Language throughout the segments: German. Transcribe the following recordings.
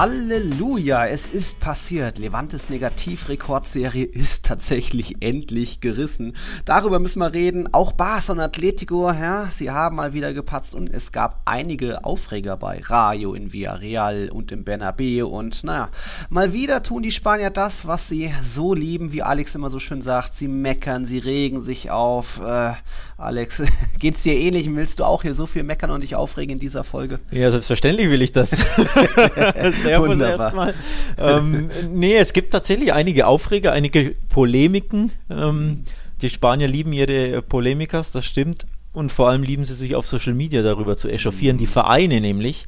Halleluja, es ist passiert. Levantes Negativrekordserie ist tatsächlich endlich gerissen. Darüber müssen wir reden. Auch Barca und Atletico, ja, sie haben mal wieder gepatzt und es gab einige Aufreger bei Rayo in Villarreal und im Bernabeu und naja, mal wieder tun die Spanier das, was sie so lieben, wie Alex immer so schön sagt. Sie meckern, sie regen sich auf. Äh, Alex, geht's dir ähnlich? Willst du auch hier so viel meckern und dich aufregen in dieser Folge? Ja, selbstverständlich will ich das. Servus erstmal. Ähm, nee, es gibt tatsächlich einige Aufreger, einige Polemiken. Ähm, die Spanier lieben ihre Polemikas, das stimmt. Und vor allem lieben sie sich auf Social Media darüber zu echauffieren, die Vereine nämlich.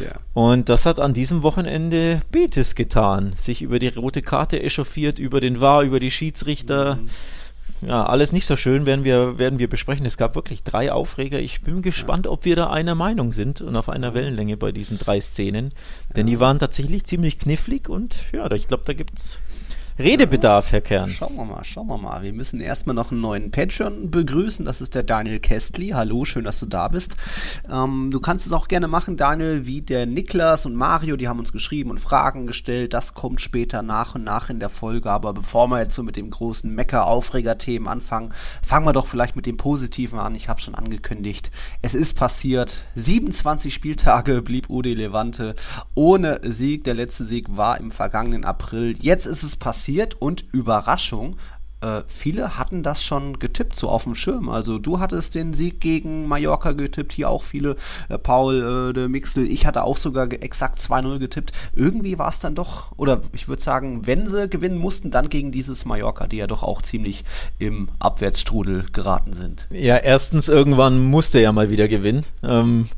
Ja. Und das hat an diesem Wochenende Betis getan. Sich über die rote Karte echauffiert, über den VAR, über die Schiedsrichter. Mhm ja, alles nicht so schön werden wir, werden wir besprechen. Es gab wirklich drei Aufreger. Ich bin gespannt, ob wir da einer Meinung sind und auf einer Wellenlänge bei diesen drei Szenen. Denn die waren tatsächlich ziemlich knifflig und ja, ich glaube, da gibt es Redebedarf, Herr Kern. Schauen wir mal, schauen wir mal. Wir müssen erstmal noch einen neuen Patreon begrüßen. Das ist der Daniel Kestli. Hallo, schön, dass du da bist. Ähm, du kannst es auch gerne machen, Daniel, wie der Niklas und Mario, die haben uns geschrieben und Fragen gestellt. Das kommt später nach und nach in der Folge. Aber bevor wir jetzt so mit dem großen Mecker-Aufreger-Themen anfangen, fangen wir doch vielleicht mit dem Positiven an. Ich habe schon angekündigt, es ist passiert. 27 Spieltage blieb Udi Levante ohne Sieg. Der letzte Sieg war im vergangenen April. Jetzt ist es passiert passiert und Überraschung, äh, viele hatten das schon getippt, so auf dem Schirm. Also du hattest den Sieg gegen Mallorca getippt, hier auch viele, äh, Paul äh, de Mixel, ich hatte auch sogar exakt 2-0 getippt. Irgendwie war es dann doch, oder ich würde sagen, wenn sie gewinnen mussten, dann gegen dieses Mallorca, die ja doch auch ziemlich im Abwärtsstrudel geraten sind. Ja, erstens, irgendwann musste er mal wieder gewinnen. Ähm,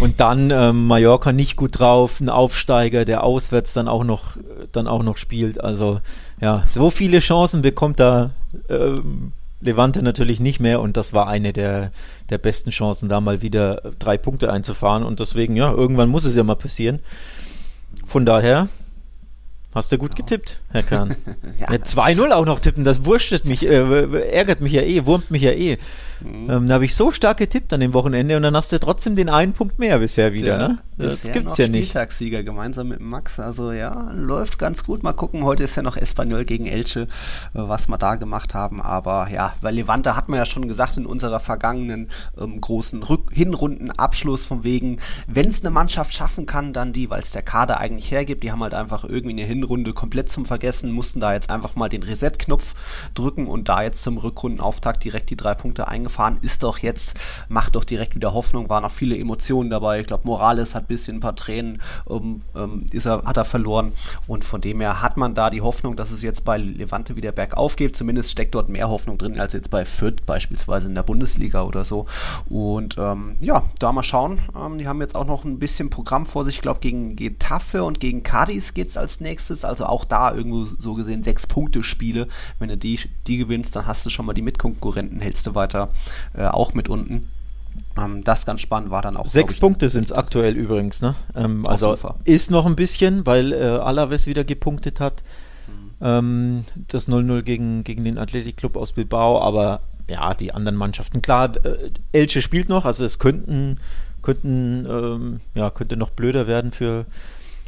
und dann ähm, Mallorca nicht gut drauf, ein Aufsteiger, der auswärts dann auch noch, dann auch noch spielt. Also ja, so viele Chancen bekommt da ähm, Levante natürlich nicht mehr und das war eine der, der besten Chancen, da mal wieder drei Punkte einzufahren und deswegen, ja, irgendwann muss es ja mal passieren. Von daher, Hast du gut getippt, Herr Kahn. ja. 2-0 auch noch tippen, das wurscht mich, äh, ärgert mich ja eh, wurmt mich ja eh. Mhm. Ähm, da habe ich so stark getippt an dem Wochenende und dann hast du trotzdem den einen Punkt mehr bisher wieder. Ja, ne? Das gibt's ja nicht. Spieltagssieger gemeinsam mit Max. Also ja, läuft ganz gut. Mal gucken. Heute ist ja noch Espanyol gegen Elche, äh, was wir da gemacht haben. Aber ja, bei Levante hat man ja schon gesagt in unserer vergangenen ähm, großen Rück Hinrundenabschluss von wegen, wenn es eine Mannschaft schaffen kann, dann die, weil es der Kader eigentlich hergibt. Die haben halt einfach irgendwie eine Hinrunde komplett zum Vergessen, mussten da jetzt einfach mal den Reset-Knopf drücken und da jetzt zum Rückrundenauftakt direkt die drei Punkte eingefahren gefahren, ist doch jetzt, macht doch direkt wieder Hoffnung, waren auch viele Emotionen dabei. Ich glaube, Morales hat ein bisschen ein paar Tränen, ähm, ähm, ist er, hat er verloren. Und von dem her hat man da die Hoffnung, dass es jetzt bei Levante wieder bergauf geht. Zumindest steckt dort mehr Hoffnung drin als jetzt bei Fürth beispielsweise in der Bundesliga oder so. Und ähm, ja, da mal schauen. Ähm, die haben jetzt auch noch ein bisschen Programm vor sich. Ich glaube, gegen Getafe und gegen Cadiz geht es als nächstes. Also auch da irgendwo so gesehen sechs Punkte Spiele. Wenn du die, die gewinnst, dann hast du schon mal die Mitkonkurrenten, hältst du weiter äh, auch mit unten. Ähm, das ganz spannend war dann auch. Sechs ich, Punkte sind es aktuell übrigens, ne? Ähm, also ist noch ein bisschen, weil äh, Alaves wieder gepunktet hat. Mhm. Ähm, das 0-0 gegen, gegen den Athletikclub aus Bilbao, aber ja, die anderen Mannschaften, klar, äh, Elche spielt noch, also es könnten, könnten, ähm, ja, könnte noch blöder werden für,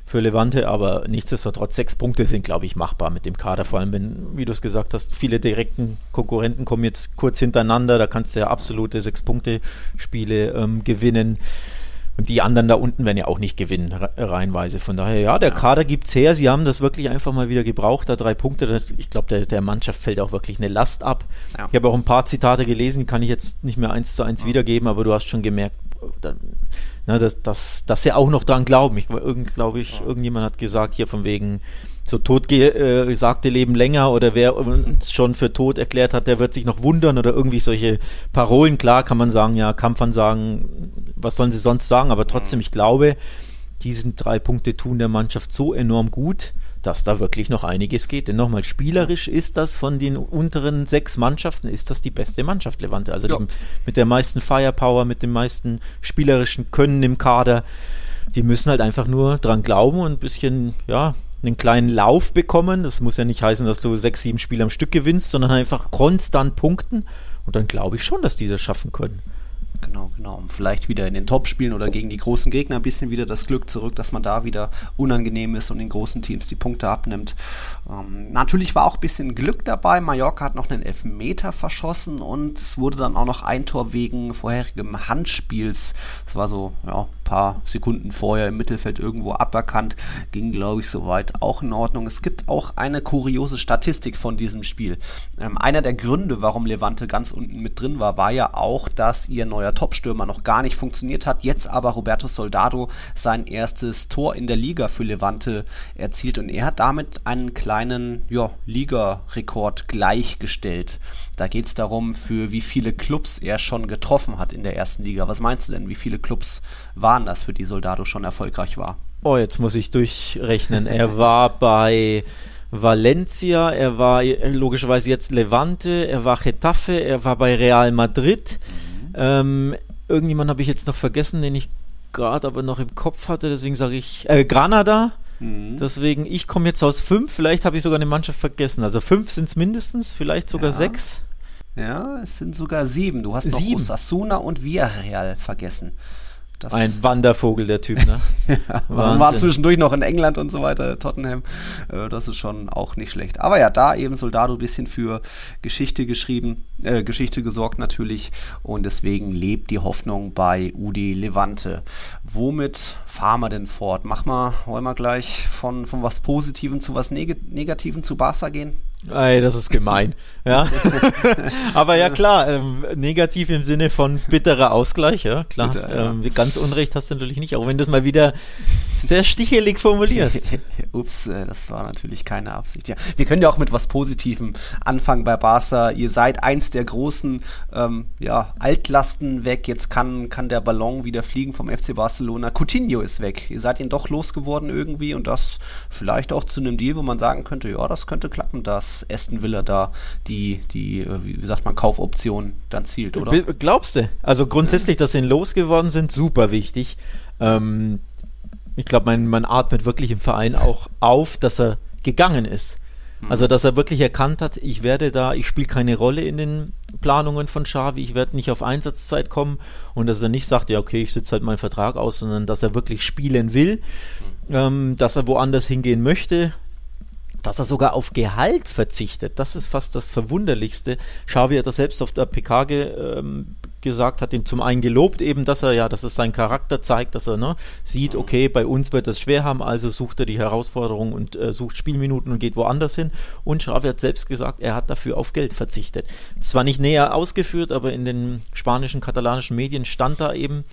für Levante, aber nichtsdestotrotz sechs Punkte sind, glaube ich, machbar mit dem Kader. Vor allem, wenn, wie du es gesagt hast, viele direkten Konkurrenten kommen jetzt kurz hintereinander, da kannst du ja absolute Sechs-Punkte-Spiele ähm, gewinnen. Und die anderen da unten werden ja auch nicht gewinnen, reihenweise. Von daher, ja, der. Kader es her. Sie haben das wirklich einfach mal wieder gebraucht, da drei Punkte. Ich glaube, der, der Mannschaft fällt auch wirklich eine Last ab. Ja. Ich habe auch ein paar Zitate gelesen, kann ich jetzt nicht mehr eins zu eins wiedergeben, aber du hast schon gemerkt, da, na, dass, dass, dass sie auch noch dran glauben. Ich glaube ich, ja. irgendjemand hat gesagt hier von wegen so totgesagte äh, Leben länger oder wer uns schon für tot erklärt hat, der wird sich noch wundern oder irgendwie solche Parolen. Klar kann man sagen, ja, Kampfern was sollen sie sonst sagen, aber trotzdem, ich glaube, diesen drei Punkte tun der Mannschaft so enorm gut, dass da wirklich noch einiges geht. Denn nochmal, spielerisch ist das von den unteren sechs Mannschaften, ist das die beste Mannschaft, Levante. Also ja. die, mit der meisten Firepower, mit dem meisten spielerischen Können im Kader. Die müssen halt einfach nur dran glauben und ein bisschen, ja, einen kleinen Lauf bekommen. Das muss ja nicht heißen, dass du sechs, sieben Spiele am Stück gewinnst, sondern einfach konstant punkten. Und dann glaube ich schon, dass die das schaffen können. Genau, genau. Um vielleicht wieder in den Top-Spielen oder gegen die großen Gegner ein bisschen wieder das Glück zurück, dass man da wieder unangenehm ist und den großen Teams die Punkte abnimmt. Ähm, natürlich war auch ein bisschen Glück dabei. Mallorca hat noch einen Elfmeter verschossen und es wurde dann auch noch ein Tor wegen vorherigem Handspiels. Das war so, ja, paar Sekunden vorher im Mittelfeld irgendwo aberkannt. Ging, glaube ich, soweit auch in Ordnung. Es gibt auch eine kuriose Statistik von diesem Spiel. Ähm, einer der Gründe, warum Levante ganz unten mit drin war, war ja auch, dass ihr neuer Topstürmer noch gar nicht funktioniert hat. Jetzt aber Roberto Soldado sein erstes Tor in der Liga für Levante erzielt und er hat damit einen kleinen ja, Ligarekord gleichgestellt. Da geht es darum, für wie viele Clubs er schon getroffen hat in der ersten Liga. Was meinst du denn? Wie viele Clubs waren das, für die Soldado schon erfolgreich war? Oh, jetzt muss ich durchrechnen. er war bei Valencia, er war logischerweise jetzt Levante, er war Getafe, er war bei Real Madrid. Mhm. Ähm, irgendjemand habe ich jetzt noch vergessen, den ich gerade aber noch im Kopf hatte, deswegen sage ich äh, Granada. Mhm. Deswegen, ich komme jetzt aus fünf, vielleicht habe ich sogar eine Mannschaft vergessen. Also fünf sind es mindestens, vielleicht sogar ja. sechs. Ja, es sind sogar sieben. Du hast sieben. noch Osasuna und Villarreal vergessen. Das ein Wandervogel, der Typ, ne? ja, war zwischendurch noch in England und so weiter, Tottenham. Äh, das ist schon auch nicht schlecht. Aber ja, da eben Soldado ein bisschen für Geschichte geschrieben, äh, Geschichte gesorgt natürlich. Und deswegen lebt die Hoffnung bei Udi Levante. Womit fahren wir denn fort? Mach mal, wollen wir gleich von, von was Positivem zu was Neg Negativem zu Barca gehen? Ey, das ist gemein. Ja. Aber ja klar, ähm, negativ im Sinne von bitterer Ausgleich, ja klar. Bitter, ja. Ähm, ganz Unrecht hast du natürlich nicht, auch wenn du es mal wieder sehr stichelig formulierst. Ups, äh, das war natürlich keine Absicht. Ja, wir können ja auch mit was Positivem anfangen bei Barca. Ihr seid eins der großen ähm, ja, Altlasten weg. Jetzt kann, kann der Ballon wieder fliegen vom FC Barcelona. Coutinho ist weg. Ihr seid ihn doch losgeworden irgendwie und das vielleicht auch zu einem Deal, wo man sagen könnte, ja, das könnte klappen, dass Aston Villa da die, die äh, wie sagt man, Kaufoption dann zielt, oder? Glaubst du? Also grundsätzlich, dass sie ihn losgeworden sind, super wichtig. Ähm, ich glaube, man, man atmet wirklich im Verein auch auf, dass er gegangen ist. Mhm. Also, dass er wirklich erkannt hat, ich werde da, ich spiele keine Rolle in den Planungen von Xavi, ich werde nicht auf Einsatzzeit kommen und dass er nicht sagt, ja, okay, ich sitze halt meinen Vertrag aus, sondern dass er wirklich spielen will, mhm. ähm, dass er woanders hingehen möchte, dass er sogar auf Gehalt verzichtet. Das ist fast das Verwunderlichste. Xavi hat das selbst auf der PK ge, ähm, gesagt, hat ihn zum einen gelobt, eben, dass er ja, dass es seinen Charakter zeigt, dass er ne, sieht, okay, bei uns wird es schwer haben, also sucht er die Herausforderung und äh, sucht Spielminuten und geht woanders hin. Und Xavi hat selbst gesagt, er hat dafür auf Geld verzichtet. Zwar nicht näher ausgeführt, aber in den spanischen, katalanischen Medien stand da eben,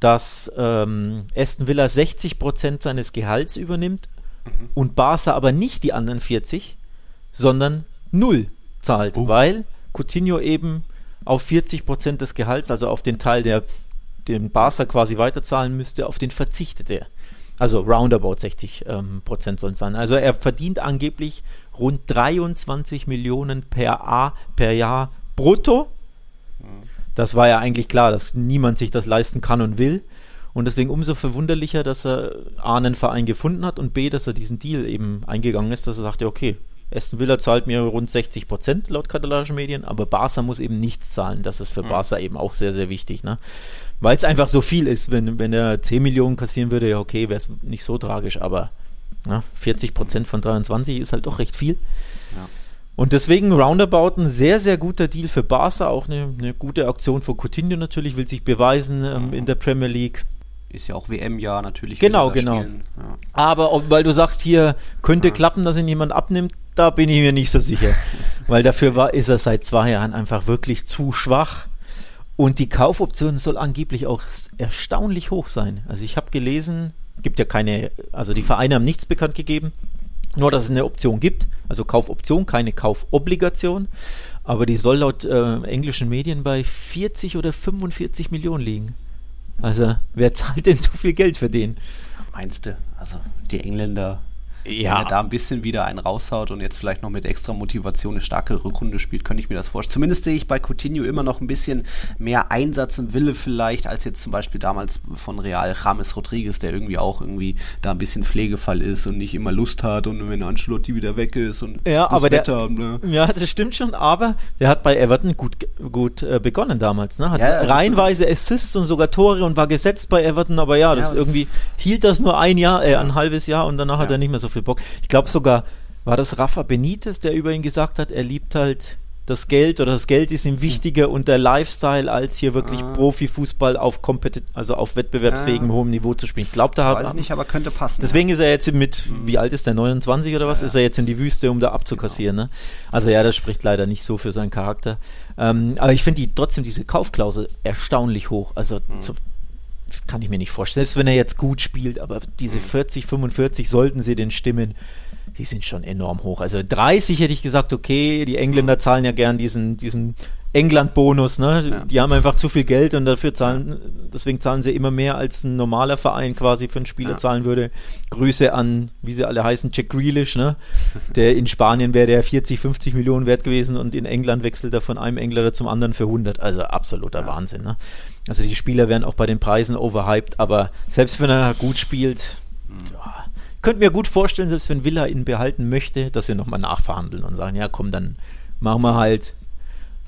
dass ähm, Aston Villa 60 Prozent seines Gehalts übernimmt mhm. und Barca aber nicht die anderen 40, sondern null zahlt, uh. weil Coutinho eben auf 40 Prozent des Gehalts, also auf den Teil, der den Barca quasi weiterzahlen müsste, auf den verzichtet er. Also roundabout 60 ähm, Prozent sollen es sein. Also er verdient angeblich rund 23 Millionen per, A, per Jahr brutto. Das war ja eigentlich klar, dass niemand sich das leisten kann und will. Und deswegen umso verwunderlicher, dass er A, einen Verein gefunden hat und B, dass er diesen Deal eben eingegangen ist, dass er sagte, okay, Aston Villa zahlt mir rund 60 Prozent laut katalanischen Medien, aber Barca muss eben nichts zahlen. Das ist für mhm. Barca eben auch sehr, sehr wichtig. Ne? Weil es einfach so viel ist. Wenn, wenn er 10 Millionen kassieren würde, ja okay, wäre es nicht so tragisch, aber ne, 40 Prozent von 23 ist halt doch recht viel. Ja. Und deswegen Roundabout ein sehr, sehr guter Deal für Barca. Auch eine, eine gute Aktion für Coutinho natürlich, will sich beweisen ähm, in der Premier League ist ja auch WM-Jahr natürlich. Genau, genau. Ja. Aber ob, weil du sagst, hier könnte ja. klappen, dass ihn jemand abnimmt, da bin ich mir nicht so sicher. weil dafür war, ist er seit zwei Jahren einfach wirklich zu schwach. Und die Kaufoption soll angeblich auch erstaunlich hoch sein. Also ich habe gelesen, gibt ja keine, also die Vereine haben nichts bekannt gegeben, nur dass es eine Option gibt, also Kaufoption, keine Kaufobligation, aber die soll laut äh, englischen Medien bei 40 oder 45 Millionen liegen. Also wer zahlt denn so viel Geld für den? Meinst du? Also die Engländer ja. wenn er da ein bisschen wieder einen raushaut und jetzt vielleicht noch mit extra Motivation eine starke Rückrunde spielt, könnte ich mir das vorstellen. Zumindest sehe ich bei Coutinho immer noch ein bisschen mehr Einsatz und Wille vielleicht, als jetzt zum Beispiel damals von Real James Rodriguez, der irgendwie auch irgendwie da ein bisschen Pflegefall ist und nicht immer Lust hat und wenn Ancelotti wieder weg ist und ja, das aber Wetter. Der, ne? Ja, das stimmt schon, aber der hat bei Everton gut, gut äh, begonnen damals, ne? Hat ja, reihenweise Assists und sogar Tore und war gesetzt bei Everton, aber ja, das ja, irgendwie hielt das nur ein Jahr, äh, ein halbes Jahr und danach hat er nicht mehr so viel Bock. Ich glaube sogar, war das Rafa Benitez, der über ihn gesagt hat, er liebt halt das Geld oder das Geld ist ihm wichtiger und der Lifestyle, als hier wirklich ah. Profifußball auf Kompetit also auf wettbewerbsfähigem ja. hohem Niveau zu spielen. Ich glaube, da Weiß hat, nicht, aber könnte passen. Deswegen ja. ist er jetzt mit, wie alt ist der, 29 oder was? Ja, ist er jetzt in die Wüste, um da abzukassieren. Genau. Ne? Also ja, das spricht leider nicht so für seinen Charakter. Ähm, aber ich finde die trotzdem diese Kaufklausel erstaunlich hoch. Also mhm. zu, kann ich mir nicht vorstellen. Selbst wenn er jetzt gut spielt, aber diese 40, mhm. 45 sollten sie den stimmen die sind schon enorm hoch. Also 30 hätte ich gesagt, okay, die Engländer zahlen ja gern diesen, diesen England-Bonus, ne? Ja. Die haben einfach zu viel Geld und dafür zahlen, deswegen zahlen sie immer mehr, als ein normaler Verein quasi für einen Spieler ja. zahlen würde. Grüße an, wie sie alle heißen, Jack Grealish, ne? Der in Spanien wäre der 40, 50 Millionen wert gewesen und in England wechselt er von einem Engländer zum anderen für 100. Also absoluter ja. Wahnsinn, ne? Also die Spieler werden auch bei den Preisen overhyped, aber selbst wenn er gut spielt, mhm könnte mir gut vorstellen, selbst wenn Villa ihn behalten möchte, dass sie nochmal nachverhandeln und sagen, ja komm, dann machen wir halt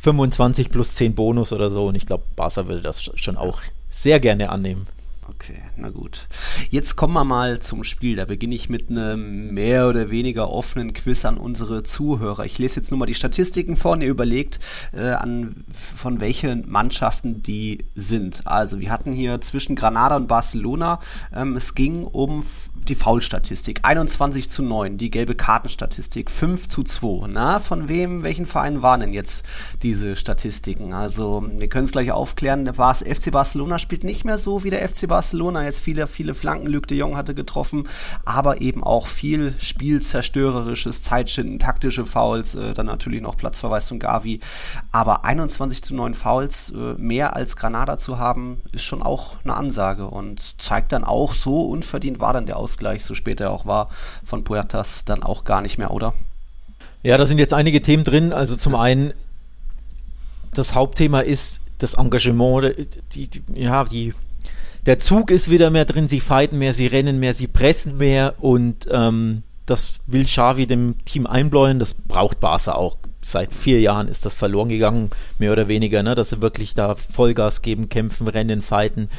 25 plus 10 Bonus oder so. Und ich glaube, Barca will das schon auch sehr gerne annehmen. Okay, na gut. Jetzt kommen wir mal zum Spiel. Da beginne ich mit einem mehr oder weniger offenen Quiz an unsere Zuhörer. Ich lese jetzt nur mal die Statistiken vor und ihr überlegt, äh, an, von welchen Mannschaften die sind. Also, wir hatten hier zwischen Granada und Barcelona, ähm, es ging um die Foulstatistik. 21 zu 9, die gelbe Kartenstatistik 5 zu 2. Na, von wem, welchen Verein waren denn jetzt diese Statistiken? Also, wir können es gleich aufklären. War FC Barcelona spielt nicht mehr so wie der FC Barcelona. Jetzt viele, viele Flanken. Luc de Jong hatte getroffen, aber eben auch viel spielzerstörerisches, Zeitschinden, taktische Fouls, äh, dann natürlich noch Platzverweis von Gavi. Aber 21 zu 9 Fouls, äh, mehr als Granada zu haben, ist schon auch eine Ansage und zeigt dann auch, so unverdient war dann der Ausgleich Ausgleich, so spät er auch war, von Puertas dann auch gar nicht mehr, oder? Ja, da sind jetzt einige Themen drin. Also zum einen, das Hauptthema ist das Engagement, die, die, ja, die, der Zug ist wieder mehr drin, sie fighten mehr, sie rennen mehr, sie pressen mehr und ähm, das will Xavi dem Team einbläuen, das braucht Barca auch. Seit vier Jahren ist das verloren gegangen, mehr oder weniger, ne? dass sie wirklich da Vollgas geben, kämpfen, rennen, fighten.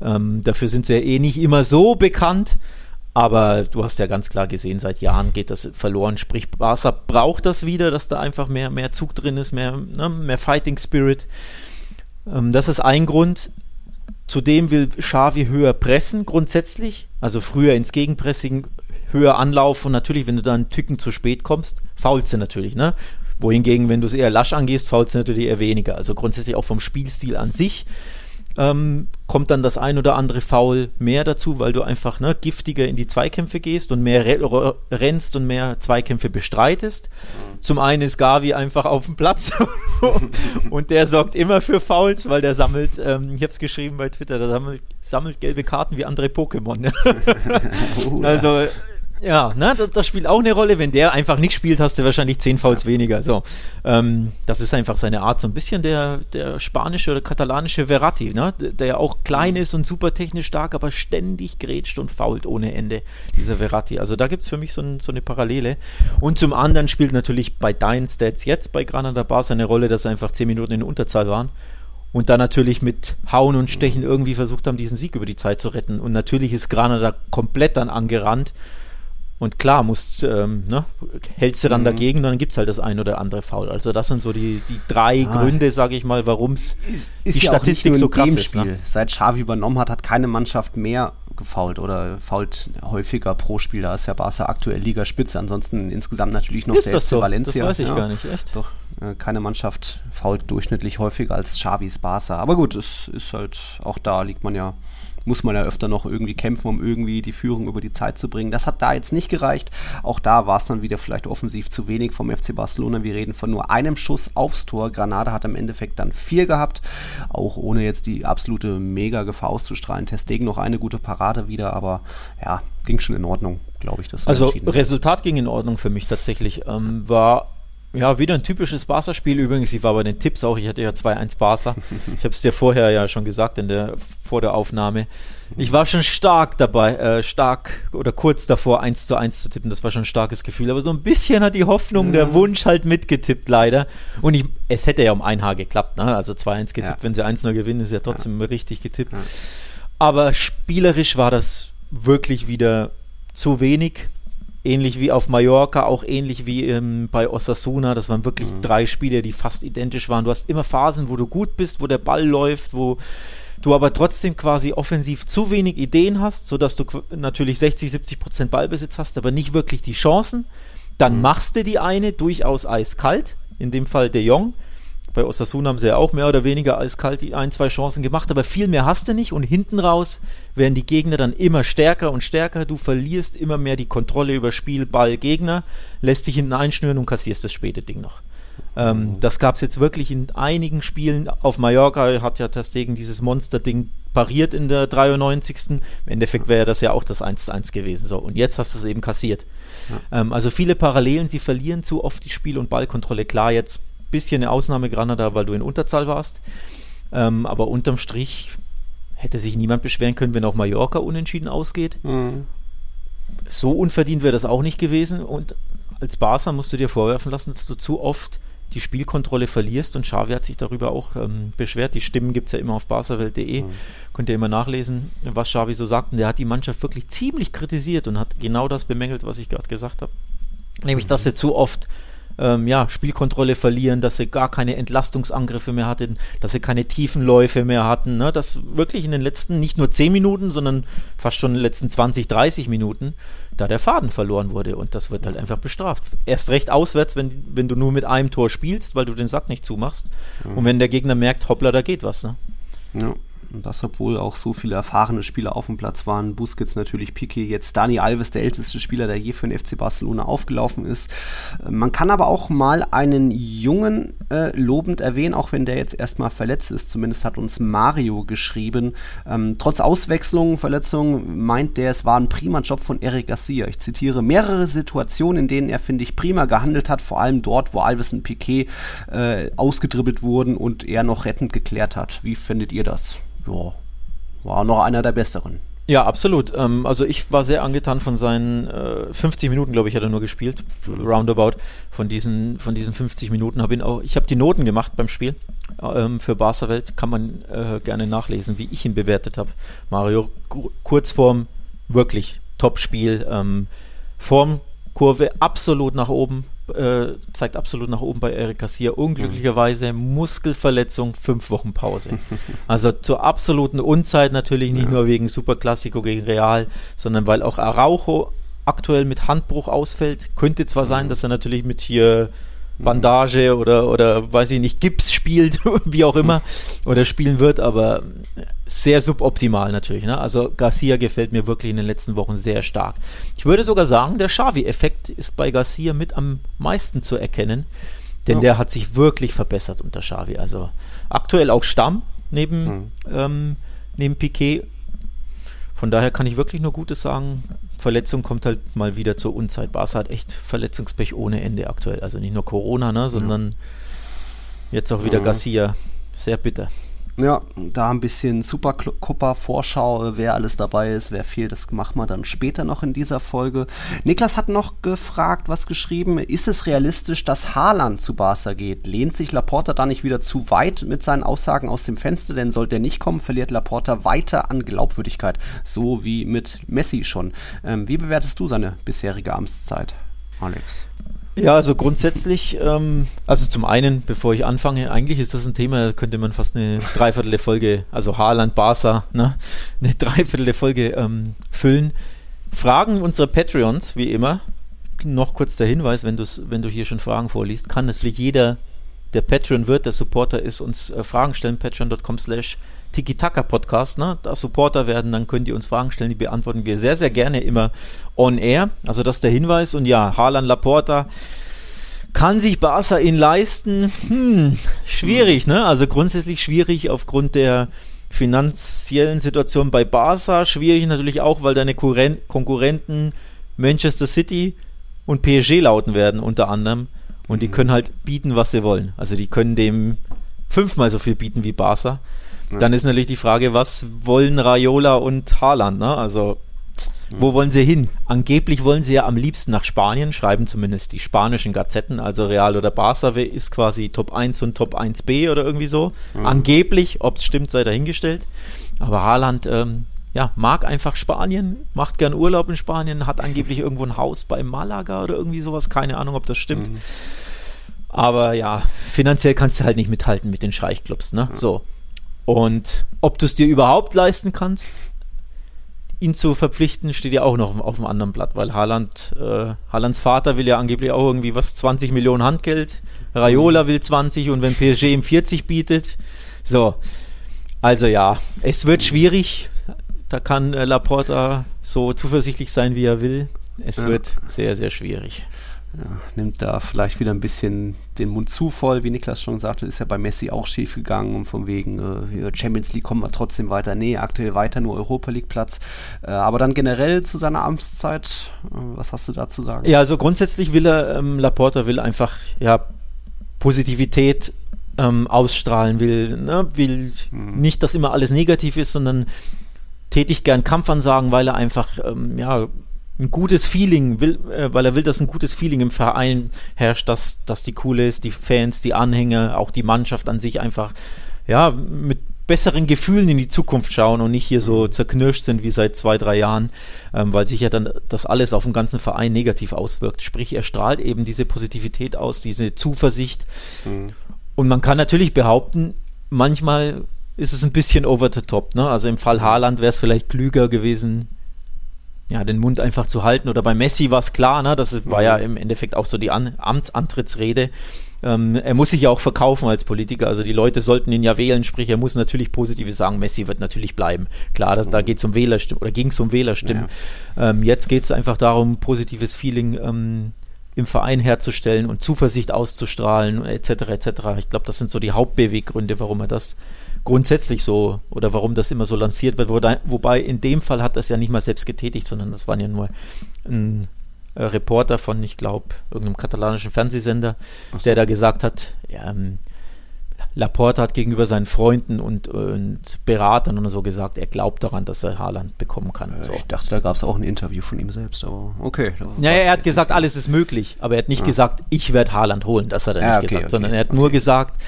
Ähm, dafür sind sie ja eh nicht immer so bekannt. Aber du hast ja ganz klar gesehen, seit Jahren geht das verloren. Sprich, Barca braucht das wieder, dass da einfach mehr, mehr Zug drin ist, mehr, ne, mehr Fighting Spirit. Ähm, das ist ein Grund. Zudem will Xavi höher pressen, grundsätzlich. Also früher ins Gegenpressing, höher anlaufen. Und natürlich, wenn du da einen Tücken zu spät kommst, faulst du natürlich, ne? Wohingegen, wenn du es eher lasch angehst, faulst du natürlich eher weniger. Also grundsätzlich auch vom Spielstil an sich ähm, kommt dann das ein oder andere Foul mehr dazu, weil du einfach ne, giftiger in die Zweikämpfe gehst und mehr rennst und mehr Zweikämpfe bestreitest. Zum einen ist Gavi einfach auf dem Platz und der sorgt immer für Fouls, weil der sammelt, ähm, ich habe es geschrieben bei Twitter, der sammelt, sammelt, gelbe Karten wie andere Pokémon. Ne? oh, also ja, ne, das, das, spielt auch eine Rolle. Wenn der einfach nicht spielt, hast du wahrscheinlich 10 Fouls ja. weniger. So, ähm, das ist einfach seine Art. So ein bisschen der, der spanische oder katalanische Verratti, ne? der ja auch klein mhm. ist und super technisch stark, aber ständig grätscht und fault ohne Ende, dieser Verratti. Also da gibt es für mich so, ein, so, eine Parallele. Und zum anderen spielt natürlich bei deinen Stats jetzt bei Granada Bars eine Rolle, dass sie einfach 10 Minuten in Unterzahl waren und dann natürlich mit Hauen und Stechen irgendwie versucht haben, diesen Sieg über die Zeit zu retten. Und natürlich ist Granada komplett dann angerannt und klar, musst, ähm, ne, hältst du dann mhm. dagegen, dann gibt es halt das ein oder andere Foul. Also das sind so die, die drei ah, Gründe, sage ich mal, warum es die ja Statistik so krass ist. Ne? Seit Xavi übernommen hat, hat keine Mannschaft mehr gefault oder fault häufiger pro Spiel. Da ist ja Barca aktuell Ligaspitze. Ansonsten insgesamt natürlich noch ist der das so? Valencia. Das weiß ich ja, gar nicht, echt? Doch, äh, keine Mannschaft fault durchschnittlich häufiger als Xavis Barca. Aber gut, es ist halt auch da liegt man ja muss man ja öfter noch irgendwie kämpfen, um irgendwie die Führung über die Zeit zu bringen. Das hat da jetzt nicht gereicht. Auch da war es dann wieder vielleicht offensiv zu wenig vom FC Barcelona. Wir reden von nur einem Schuss aufs Tor. Granada hat im Endeffekt dann vier gehabt, auch ohne jetzt die absolute Mega-Gefahr auszustrahlen. Testegen noch eine gute Parade wieder, aber ja, ging schon in Ordnung, glaube ich. Das also Resultat ging in Ordnung für mich tatsächlich. Ähm, war ja, wieder ein typisches Barca-Spiel übrigens. Ich war bei den Tipps auch. Ich hatte ja 2-1 Barca. Ich habe es dir vorher ja schon gesagt in der, vor der Aufnahme. Ich war schon stark dabei, äh, stark oder kurz davor 1 zu 1 zu tippen. Das war schon ein starkes Gefühl. Aber so ein bisschen hat die Hoffnung, ja. der Wunsch halt mitgetippt leider. Und ich, es hätte ja um ein Haar geklappt. Ne? Also 2-1 getippt. Ja. Wenn sie 1-0 gewinnen, ist ja trotzdem ja. richtig getippt. Aber spielerisch war das wirklich wieder zu wenig ähnlich wie auf Mallorca, auch ähnlich wie ähm, bei Osasuna. Das waren wirklich mhm. drei Spiele, die fast identisch waren. Du hast immer Phasen, wo du gut bist, wo der Ball läuft, wo du aber trotzdem quasi offensiv zu wenig Ideen hast, sodass du natürlich 60, 70 Prozent Ballbesitz hast, aber nicht wirklich die Chancen. Dann mhm. machst du die eine durchaus eiskalt, in dem Fall De Jong. Bei Osasuna haben sie ja auch mehr oder weniger eiskalt die ein, zwei Chancen gemacht, aber viel mehr hast du nicht und hinten raus werden die Gegner dann immer stärker und stärker. Du verlierst immer mehr die Kontrolle über Spiel, Ball, Gegner, lässt dich hinten einschnüren und kassierst das späte Ding noch. Ähm, mhm. das gab es jetzt wirklich in einigen Spielen. Auf Mallorca hat ja Testegen dieses Monster-Ding pariert in der 93. Im Endeffekt wäre das ja auch das 1-1 gewesen. So, und jetzt hast du es eben kassiert. Ja. Ähm, also viele Parallelen, die verlieren zu oft die Spiel- und Ballkontrolle. Klar, jetzt bisschen eine Ausnahme Granada, weil du in Unterzahl warst. Ähm, aber unterm Strich hätte sich niemand beschweren können, wenn auch Mallorca unentschieden ausgeht. Mhm. So unverdient wäre das auch nicht gewesen. Und als Barca musst du dir vorwerfen lassen, dass du zu oft die Spielkontrolle verlierst und Xavi hat sich darüber auch ähm, beschwert. Die Stimmen gibt es ja immer auf barcawelt.de. Mhm. Könnt ihr immer nachlesen, was Xavi so sagt. Und der hat die Mannschaft wirklich ziemlich kritisiert und hat genau das bemängelt, was ich gerade gesagt habe. Nämlich, mhm. dass sie zu oft ähm, ja, Spielkontrolle verlieren, dass sie gar keine Entlastungsangriffe mehr hatten, dass sie keine Tiefenläufe mehr hatten. Ne? Dass wirklich in den letzten nicht nur 10 Minuten, sondern fast schon in den letzten 20, 30 Minuten da der Faden verloren wurde. Und das wird halt einfach bestraft. Erst recht auswärts, wenn, wenn du nur mit einem Tor spielst, weil du den Sack nicht zumachst. Mhm. Und wenn der Gegner merkt, hoppla, da geht was. Ne? Ja. Und das, obwohl auch so viele erfahrene Spieler auf dem Platz waren. Busquets natürlich, Piqué, jetzt Dani Alves, der älteste Spieler, der je für den FC Barcelona aufgelaufen ist. Man kann aber auch mal einen Jungen äh, lobend erwähnen, auch wenn der jetzt erstmal verletzt ist. Zumindest hat uns Mario geschrieben. Ähm, trotz Auswechslung, Verletzung meint der, es war ein prima Job von Eric Garcia. Ich zitiere, mehrere Situationen, in denen er, finde ich, prima gehandelt hat, vor allem dort, wo Alves und Piquet äh, ausgedribbelt wurden und er noch rettend geklärt hat. Wie findet ihr das? Ja, war noch einer der besseren. Ja, absolut. Ähm, also ich war sehr angetan von seinen äh, 50 Minuten, glaube ich, hat er nur gespielt, mhm. roundabout. Von diesen, von diesen 50 Minuten habe ich auch, ich habe die Noten gemacht beim Spiel ähm, für Barca Welt, kann man äh, gerne nachlesen, wie ich ihn bewertet habe. Mario, Kurzform, wirklich Top-Spiel. Ähm, Formkurve absolut nach oben, äh, zeigt absolut nach oben bei Eric Garcia. Unglücklicherweise Muskelverletzung, fünf Wochen Pause. Also zur absoluten Unzeit natürlich nicht ja. nur wegen Superklassiko gegen Real, sondern weil auch Araujo aktuell mit Handbruch ausfällt. Könnte zwar sein, dass er natürlich mit hier Bandage oder, oder weiß ich nicht, Gips spielt, wie auch immer, oder spielen wird, aber sehr suboptimal natürlich. Ne? Also Garcia gefällt mir wirklich in den letzten Wochen sehr stark. Ich würde sogar sagen, der Xavi-Effekt ist bei Garcia mit am meisten zu erkennen, denn ja. der hat sich wirklich verbessert unter Xavi. Also aktuell auch Stamm neben, mhm. ähm, neben Piquet. Von daher kann ich wirklich nur Gutes sagen. Verletzung kommt halt mal wieder zur Unzeit. Barca hat echt Verletzungspech ohne Ende aktuell. Also nicht nur Corona, ne, sondern ja. jetzt auch wieder ja. Garcia. Sehr bitter. Ja, da ein bisschen Supercopa-Vorschau, wer alles dabei ist, wer fehlt, das machen wir dann später noch in dieser Folge. Niklas hat noch gefragt, was geschrieben, ist es realistisch, dass Haaland zu Barca geht? Lehnt sich Laporta da nicht wieder zu weit mit seinen Aussagen aus dem Fenster? Denn sollte er nicht kommen, verliert Laporta weiter an Glaubwürdigkeit, so wie mit Messi schon. Ähm, wie bewertest du seine bisherige Amtszeit, Alex? Ja, also grundsätzlich, ähm, also zum einen, bevor ich anfange, eigentlich ist das ein Thema, könnte man fast eine Dreiviertel Folge, also Haaland, Barca, ne, eine Dreiviertel Folge ähm, füllen. Fragen unserer Patreons, wie immer, noch kurz der Hinweis, wenn, wenn du hier schon Fragen vorliest, kann natürlich jeder der Patreon wird, der Supporter ist, uns äh, Fragen stellen, patreon.com slash Tiki-Taka-Podcast, ne? da Supporter werden, dann könnt ihr uns Fragen stellen, die beantworten wir sehr, sehr gerne immer on air. Also das ist der Hinweis. Und ja, Harlan Laporta kann sich Barca ihn leisten? Hm, schwierig, ne? Also grundsätzlich schwierig aufgrund der finanziellen Situation bei Barca. Schwierig natürlich auch, weil deine Konkurrenten Manchester City und PSG lauten werden unter anderem. Und die mhm. können halt bieten, was sie wollen. Also die können dem fünfmal so viel bieten wie Barca. Dann ist natürlich die Frage, was wollen Raiola und Haaland? Ne? Also, wo wollen sie hin? Angeblich wollen sie ja am liebsten nach Spanien, schreiben zumindest die spanischen Gazetten, also Real oder Barca ist quasi Top 1 und Top 1b oder irgendwie so. Mhm. Angeblich, ob es stimmt, sei dahingestellt. Aber Haaland, ähm, ja, mag einfach Spanien, macht gern Urlaub in Spanien, hat angeblich irgendwo ein Haus bei Malaga oder irgendwie sowas, keine Ahnung, ob das stimmt. Mhm. Aber ja, finanziell kannst du halt nicht mithalten mit den Scheichclubs, ne? Ja. So. Und ob du es dir überhaupt leisten kannst, ihn zu verpflichten, steht ja auch noch auf dem anderen Blatt, weil Haaland, äh, Haalands Vater will ja angeblich auch irgendwie was 20 Millionen Handgeld, Raiola will 20 und wenn PSG ihm 40 bietet, so. Also ja, es wird schwierig. Da kann äh, Laporta so zuversichtlich sein, wie er will. Es ja. wird sehr, sehr schwierig ja, nimmt da vielleicht wieder ein bisschen den Mund zu voll, wie Niklas schon sagte, ist ja bei Messi auch schief gegangen und von wegen äh, Champions League kommen wir trotzdem weiter. Nee, aktuell weiter nur Europa League Platz. Äh, aber dann generell zu seiner Amtszeit, äh, was hast du da zu sagen? Ja, also grundsätzlich will er, ähm, Laporta will einfach, ja, Positivität ähm, ausstrahlen, will, ne, will mhm. nicht, dass immer alles negativ ist, sondern tätig gern Kampfansagen, weil er einfach, ähm, ja, ein gutes Feeling, will, äh, weil er will, dass ein gutes Feeling im Verein herrscht, dass, dass die cool ist, die Fans, die Anhänger, auch die Mannschaft an sich einfach, ja, mit besseren Gefühlen in die Zukunft schauen und nicht hier so mhm. zerknirscht sind wie seit zwei, drei Jahren, ähm, weil sich ja dann das alles auf den ganzen Verein negativ auswirkt. Sprich, er strahlt eben diese Positivität aus, diese Zuversicht. Mhm. Und man kann natürlich behaupten, manchmal ist es ein bisschen over the top. Ne? Also im Fall Haaland wäre es vielleicht klüger gewesen, ja, den Mund einfach zu halten. Oder bei Messi war es klar, ne? das war ja im Endeffekt auch so die An Amtsantrittsrede. Ähm, er muss sich ja auch verkaufen als Politiker. Also die Leute sollten ihn ja wählen, sprich, er muss natürlich Positives sagen. Messi wird natürlich bleiben. Klar, das, da geht es um Wählerstimmen oder ging es um Wählerstimmen. Ja. Ähm, jetzt geht es einfach darum, positives Feeling ähm, im Verein herzustellen und Zuversicht auszustrahlen, etc. etc. Ich glaube, das sind so die Hauptbeweggründe, warum er das grundsätzlich so oder warum das immer so lanciert wird. Wobei in dem Fall hat das ja nicht mal selbst getätigt, sondern das waren ja nur ein äh, Reporter von, ich glaube, irgendeinem katalanischen Fernsehsender, so. der da gesagt hat, ja, ähm, Laporte hat gegenüber seinen Freunden und, und Beratern und so gesagt, er glaubt daran, dass er Haaland bekommen kann. Äh, so. Ich dachte, da gab es auch ein Interview von ihm selbst, aber okay. Ja, er hat gesagt, alles ist möglich, aber er hat nicht ah. gesagt, ich werde Haaland holen, das hat er ja, nicht okay, gesagt, okay, sondern er hat okay. nur gesagt,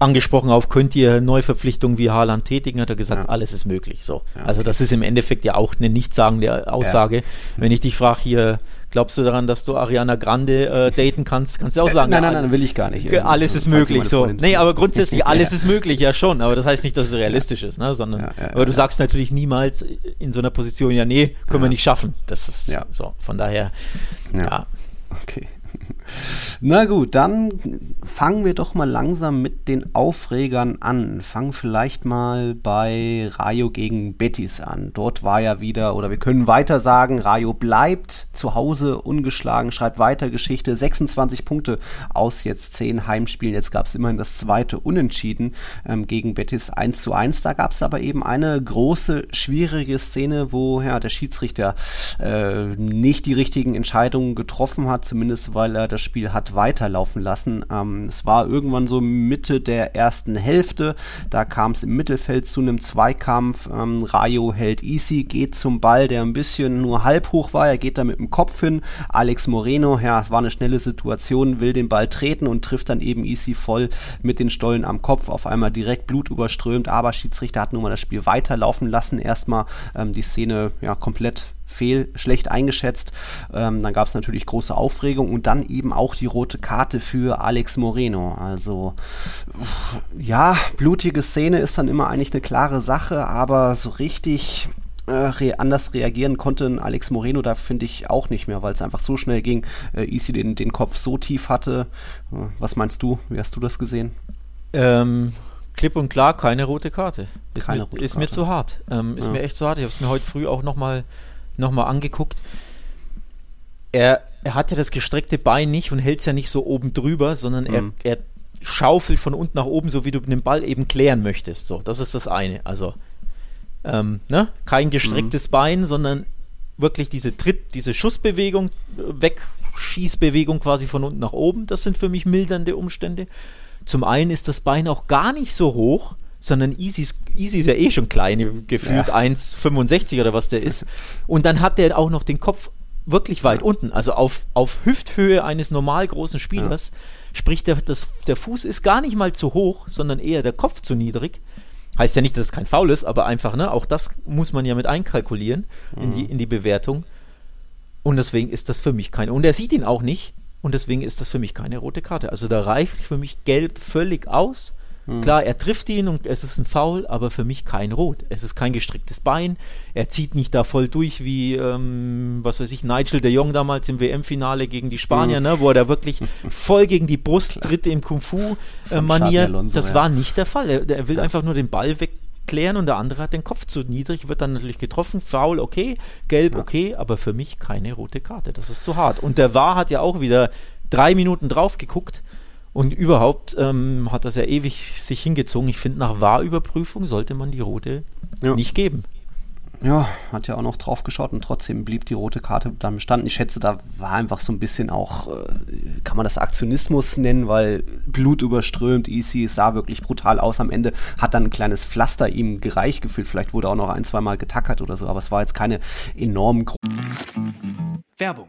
angesprochen auf, könnt ihr Neuverpflichtungen wie Haaland tätigen, hat er gesagt, ja. alles ist möglich. So. Ja, also das ist im Endeffekt ja auch eine nichtssagende Aussage. Ja. Wenn ich dich frage hier, glaubst du daran, dass du Ariana Grande äh, daten kannst, kannst du auch sagen. Nein, nein, nein, will ich gar nicht. Alles ist möglich. So. Nee, aber grundsätzlich, alles ist möglich, ja schon. Aber das heißt nicht, dass es realistisch ist, ne? sondern, aber du sagst natürlich niemals in so einer Position, ja, nee, können wir nicht schaffen. Das ist ja. so. Von daher, ja. Okay. Na gut, dann fangen wir doch mal langsam mit den Aufregern an. Fangen vielleicht mal bei Rayo gegen Betis an. Dort war ja wieder, oder wir können weiter sagen, Rayo bleibt zu Hause ungeschlagen, schreibt weiter Geschichte. 26 Punkte aus jetzt 10 Heimspielen. Jetzt gab es immerhin das zweite Unentschieden ähm, gegen Betis 1 zu 1. Da gab es aber eben eine große, schwierige Szene, wo ja, der Schiedsrichter äh, nicht die richtigen Entscheidungen getroffen hat, zumindest weil er das Spiel hat weiterlaufen lassen. Ähm, es war irgendwann so Mitte der ersten Hälfte. Da kam es im Mittelfeld zu einem Zweikampf. Ähm, Rayo hält Easy, geht zum Ball, der ein bisschen nur halb hoch war. Er geht da mit dem Kopf hin. Alex Moreno, ja, es war eine schnelle Situation, will den Ball treten und trifft dann eben Easy voll mit den Stollen am Kopf. Auf einmal direkt Blut überströmt, aber Schiedsrichter hat nun mal das Spiel weiterlaufen lassen. Erstmal ähm, die Szene ja komplett fehl, schlecht eingeschätzt. Ähm, dann gab es natürlich große Aufregung und dann eben auch die rote Karte für Alex Moreno. Also ja, blutige Szene ist dann immer eigentlich eine klare Sache, aber so richtig äh, re anders reagieren konnte Alex Moreno da finde ich auch nicht mehr, weil es einfach so schnell ging. Äh, Easy den, den Kopf so tief hatte. Äh, was meinst du? Wie hast du das gesehen? Ähm, klipp und klar keine rote Karte. Ist, keine mir, rote ist Karte. mir zu hart. Ähm, ist ja. mir echt zu hart. Ich habe es mir heute früh auch nochmal noch mal angeguckt. Er, er hat ja das gestreckte Bein nicht und hält es ja nicht so oben drüber, sondern mhm. er, er schaufelt von unten nach oben, so wie du den Ball eben klären möchtest. So, das ist das eine. Also ähm, ne? kein gestrecktes mhm. Bein, sondern wirklich diese Tritt, diese Schussbewegung, Wegschießbewegung quasi von unten nach oben. Das sind für mich mildernde Umstände. Zum einen ist das Bein auch gar nicht so hoch, sondern Easy, Easy ist ja eh schon klein, gefühlt ja. 1,65 oder was der ist. Und dann hat der auch noch den Kopf wirklich weit ja. unten, also auf, auf Hüfthöhe eines normal großen Spielers. Ja. Sprich, der, das, der Fuß ist gar nicht mal zu hoch, sondern eher der Kopf zu niedrig. Heißt ja nicht, dass es kein Foul ist, aber einfach, ne, auch das muss man ja mit einkalkulieren mhm. in, die, mhm. in die Bewertung. Und deswegen ist das für mich keine. Und er sieht ihn auch nicht. Und deswegen ist das für mich keine rote Karte. Also da reicht für mich gelb völlig aus. Mhm. Klar, er trifft ihn und es ist ein Foul, aber für mich kein Rot. Es ist kein gestricktes Bein. Er zieht nicht da voll durch wie, ähm, was weiß ich, Nigel de Jong damals im WM-Finale gegen die Spanier, mhm. ne, wo er da wirklich voll gegen die Brust tritt im Kung-Fu-Manier. Äh, das ja. war nicht der Fall. Er, er will ja. einfach nur den Ball wegklären und der andere hat den Kopf zu niedrig, wird dann natürlich getroffen. Foul, okay, gelb, ja. okay, aber für mich keine rote Karte. Das ist zu hart. Und der War hat ja auch wieder drei Minuten drauf geguckt und überhaupt ähm, hat das ja ewig sich hingezogen. Ich finde, nach Wahrüberprüfung sollte man die rote ja. nicht geben. Ja, hat ja auch noch drauf geschaut und trotzdem blieb die rote Karte dann bestanden. Ich schätze, da war einfach so ein bisschen auch, äh, kann man das Aktionismus nennen, weil Blut überströmt, Easy sah wirklich brutal aus am Ende, hat dann ein kleines Pflaster ihm gereicht gefühlt. Vielleicht wurde auch noch ein, zwei Mal getackert oder so, aber es war jetzt keine enorm Werbung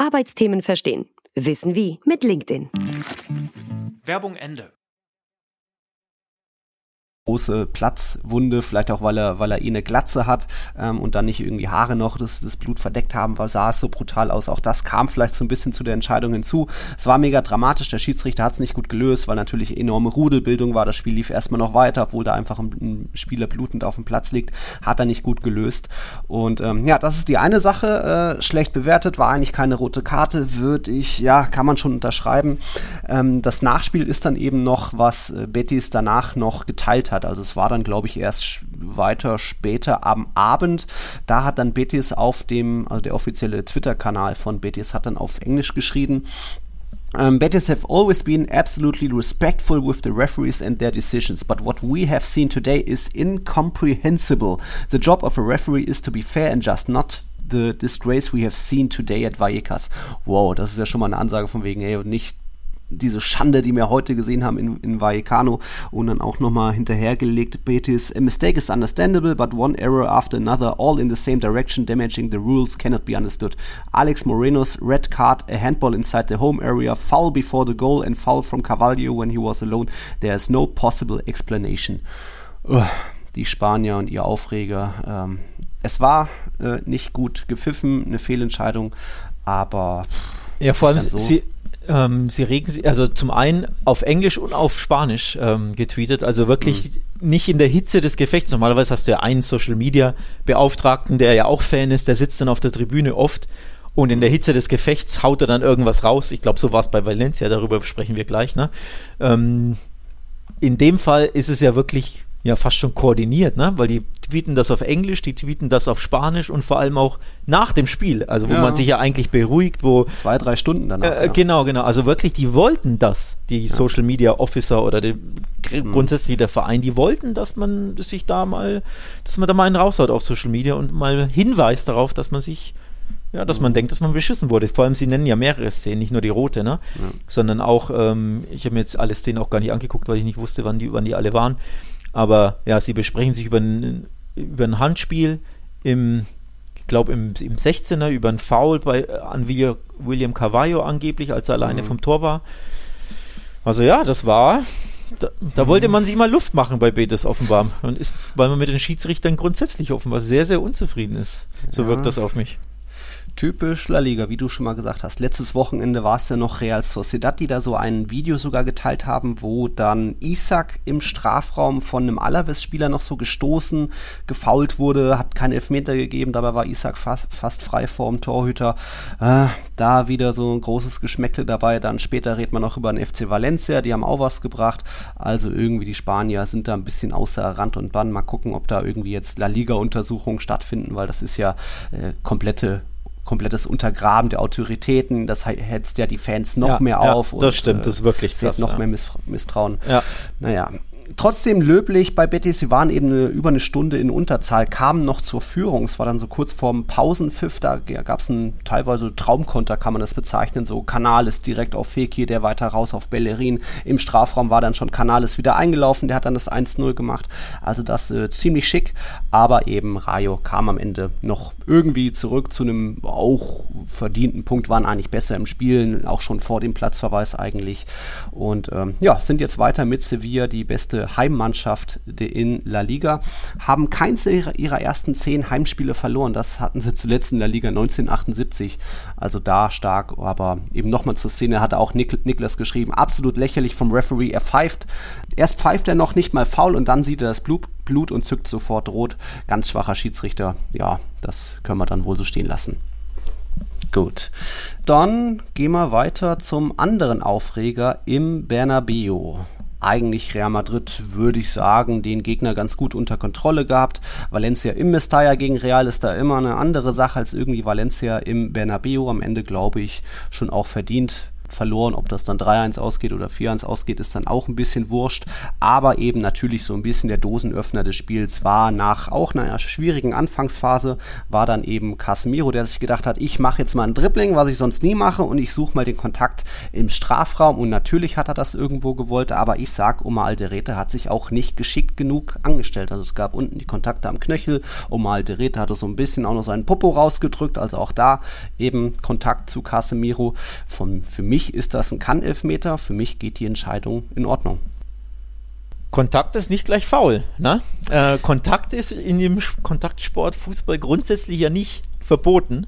Arbeitsthemen verstehen. Wissen wie mit LinkedIn. Werbung Ende große Platzwunde, vielleicht auch, weil er, weil er eh eine Glatze hat ähm, und dann nicht irgendwie Haare noch das, das Blut verdeckt haben, weil sah es so brutal aus. Auch das kam vielleicht so ein bisschen zu der Entscheidung hinzu. Es war mega dramatisch, der Schiedsrichter hat es nicht gut gelöst, weil natürlich enorme Rudelbildung war. Das Spiel lief erstmal noch weiter, obwohl da einfach ein, ein Spieler blutend auf dem Platz liegt, hat er nicht gut gelöst. Und ähm, ja, das ist die eine Sache, äh, schlecht bewertet, war eigentlich keine rote Karte, würde ich, ja, kann man schon unterschreiben. Ähm, das Nachspiel ist dann eben noch, was äh, Betis danach noch geteilt hat. Also es war dann, glaube ich, erst weiter später am Abend. Da hat dann Betis auf dem, also der offizielle Twitter-Kanal von Betis hat dann auf Englisch geschrieben. Um, Betis have always been absolutely respectful with the referees and their decisions, but what we have seen today is incomprehensible. The job of a referee is to be fair and just, not the disgrace we have seen today at Vallecas. Wow, das ist ja schon mal eine Ansage von wegen, ey, und nicht diese Schande, die wir heute gesehen haben in, in Vallecano und dann auch nochmal hinterhergelegt Betis. A mistake is understandable, but one error after another, all in the same direction, damaging the rules, cannot be understood. Alex Moreno's red card, a handball inside the home area, foul before the goal and foul from Carvalho when he was alone. There is no possible explanation. Ugh, die Spanier und ihr Aufreger. Ähm, es war äh, nicht gut gepfiffen, eine Fehlentscheidung, aber... Ja, vor allem, so sie, ähm, sie regen sich, also zum einen auf Englisch und auf Spanisch ähm, getweetet, also wirklich mhm. nicht in der Hitze des Gefechts. Normalerweise hast du ja einen Social Media Beauftragten, der ja auch Fan ist, der sitzt dann auf der Tribüne oft und in der Hitze des Gefechts haut er dann irgendwas raus. Ich glaube, so war es bei Valencia, darüber sprechen wir gleich. Ne? Ähm, in dem Fall ist es ja wirklich ja fast schon koordiniert, ne? Weil die tweeten das auf Englisch, die tweeten das auf Spanisch und vor allem auch nach dem Spiel, also wo ja. man sich ja eigentlich beruhigt, wo zwei, drei Stunden danach. Äh, ja. Genau, genau. Also wirklich, die wollten das, die ja. Social Media Officer oder die, mhm. grundsätzlich der Verein, die wollten, dass man sich da mal, dass man da mal einen raushaut auf Social Media und mal hinweist darauf, dass man sich ja, dass man mhm. denkt, dass man beschissen wurde. Vor allem, sie nennen ja mehrere Szenen, nicht nur die rote, ne? Ja. Sondern auch, ähm, ich habe mir jetzt alle Szenen auch gar nicht angeguckt, weil ich nicht wusste, wann die, wann die alle waren. Aber ja, sie besprechen sich über ein, über ein Handspiel im, ich glaube, im, im 16er über einen Foul bei, an William Carvalho angeblich, als er alleine mhm. vom Tor war. Also ja, das war, da, da, wollte man sich mal Luft machen bei Betis offenbar. Und ist, weil man mit den Schiedsrichtern grundsätzlich offenbar sehr, sehr unzufrieden ist. So ja. wirkt das auf mich. Typisch La Liga, wie du schon mal gesagt hast. Letztes Wochenende war es ja noch Real Sociedad, die da so ein Video sogar geteilt haben, wo dann Isaac im Strafraum von einem Alaves-Spieler noch so gestoßen, gefault wurde, hat keinen Elfmeter gegeben, dabei war Isaac fast, fast frei vor dem Torhüter. Äh, da wieder so ein großes Geschmäckle dabei. Dann später redet man noch über den FC Valencia, die haben auch was gebracht. Also irgendwie die Spanier sind da ein bisschen außer Rand und Bann. Mal gucken, ob da irgendwie jetzt La Liga-Untersuchungen stattfinden, weil das ist ja äh, komplette komplettes Untergraben der Autoritäten, das hetzt ja die Fans noch ja, mehr ja, auf. Das und, stimmt, das ist wirklich krass. noch ja. mehr Misstrauen. Ja. Naja, trotzdem löblich bei Betis. Sie waren eben eine, über eine Stunde in Unterzahl, kamen noch zur Führung. Es war dann so kurz vorm Pausenpfiff. Da gab es einen teilweise Traumkonter, kann man das bezeichnen. So Canales direkt auf Fekir, der weiter raus auf Bellerin. Im Strafraum war dann schon Canales wieder eingelaufen. Der hat dann das 1-0 gemacht. Also das äh, ziemlich schick. Aber eben Rayo kam am Ende noch irgendwie zurück zu einem auch verdienten Punkt. Waren eigentlich besser im Spiel, auch schon vor dem Platzverweis eigentlich. Und ähm, ja, sind jetzt weiter mit Sevilla die beste Heimmannschaft in La Liga, haben keins ihrer ersten zehn Heimspiele verloren. Das hatten sie zuletzt in La Liga 1978. Also da stark, aber eben nochmal zur Szene hatte auch Nik Niklas geschrieben, absolut lächerlich vom Referee. Er pfeift, erst pfeift er noch nicht mal faul und dann sieht er das Blut, Blut und zückt sofort rot. Ganz schwacher Schiedsrichter. Ja, das können wir dann wohl so stehen lassen. Gut. Dann gehen wir weiter zum anderen Aufreger im Bernabeu eigentlich Real Madrid, würde ich sagen, den Gegner ganz gut unter Kontrolle gehabt. Valencia im Mestalla gegen Real ist da immer eine andere Sache als irgendwie Valencia im Bernabeu. Am Ende glaube ich schon auch verdient verloren. Ob das dann 3-1 ausgeht oder 4-1 ausgeht, ist dann auch ein bisschen wurscht. Aber eben natürlich so ein bisschen der Dosenöffner des Spiels war nach auch einer schwierigen Anfangsphase, war dann eben Casemiro, der sich gedacht hat, ich mache jetzt mal ein Dribbling, was ich sonst nie mache und ich suche mal den Kontakt im Strafraum. Und natürlich hat er das irgendwo gewollt, aber ich sag, Oma Alderete hat sich auch nicht geschickt genug angestellt. Also es gab unten die Kontakte am Knöchel. Oma Alderete hatte so ein bisschen auch noch seinen Popo rausgedrückt. Also auch da eben Kontakt zu Casemiro. Von, für mich mich ist das ein Kann-Elfmeter, für mich geht die Entscheidung in Ordnung. Kontakt ist nicht gleich faul. Ne? Äh, Kontakt ist in dem Kontaktsport Fußball grundsätzlich ja nicht verboten.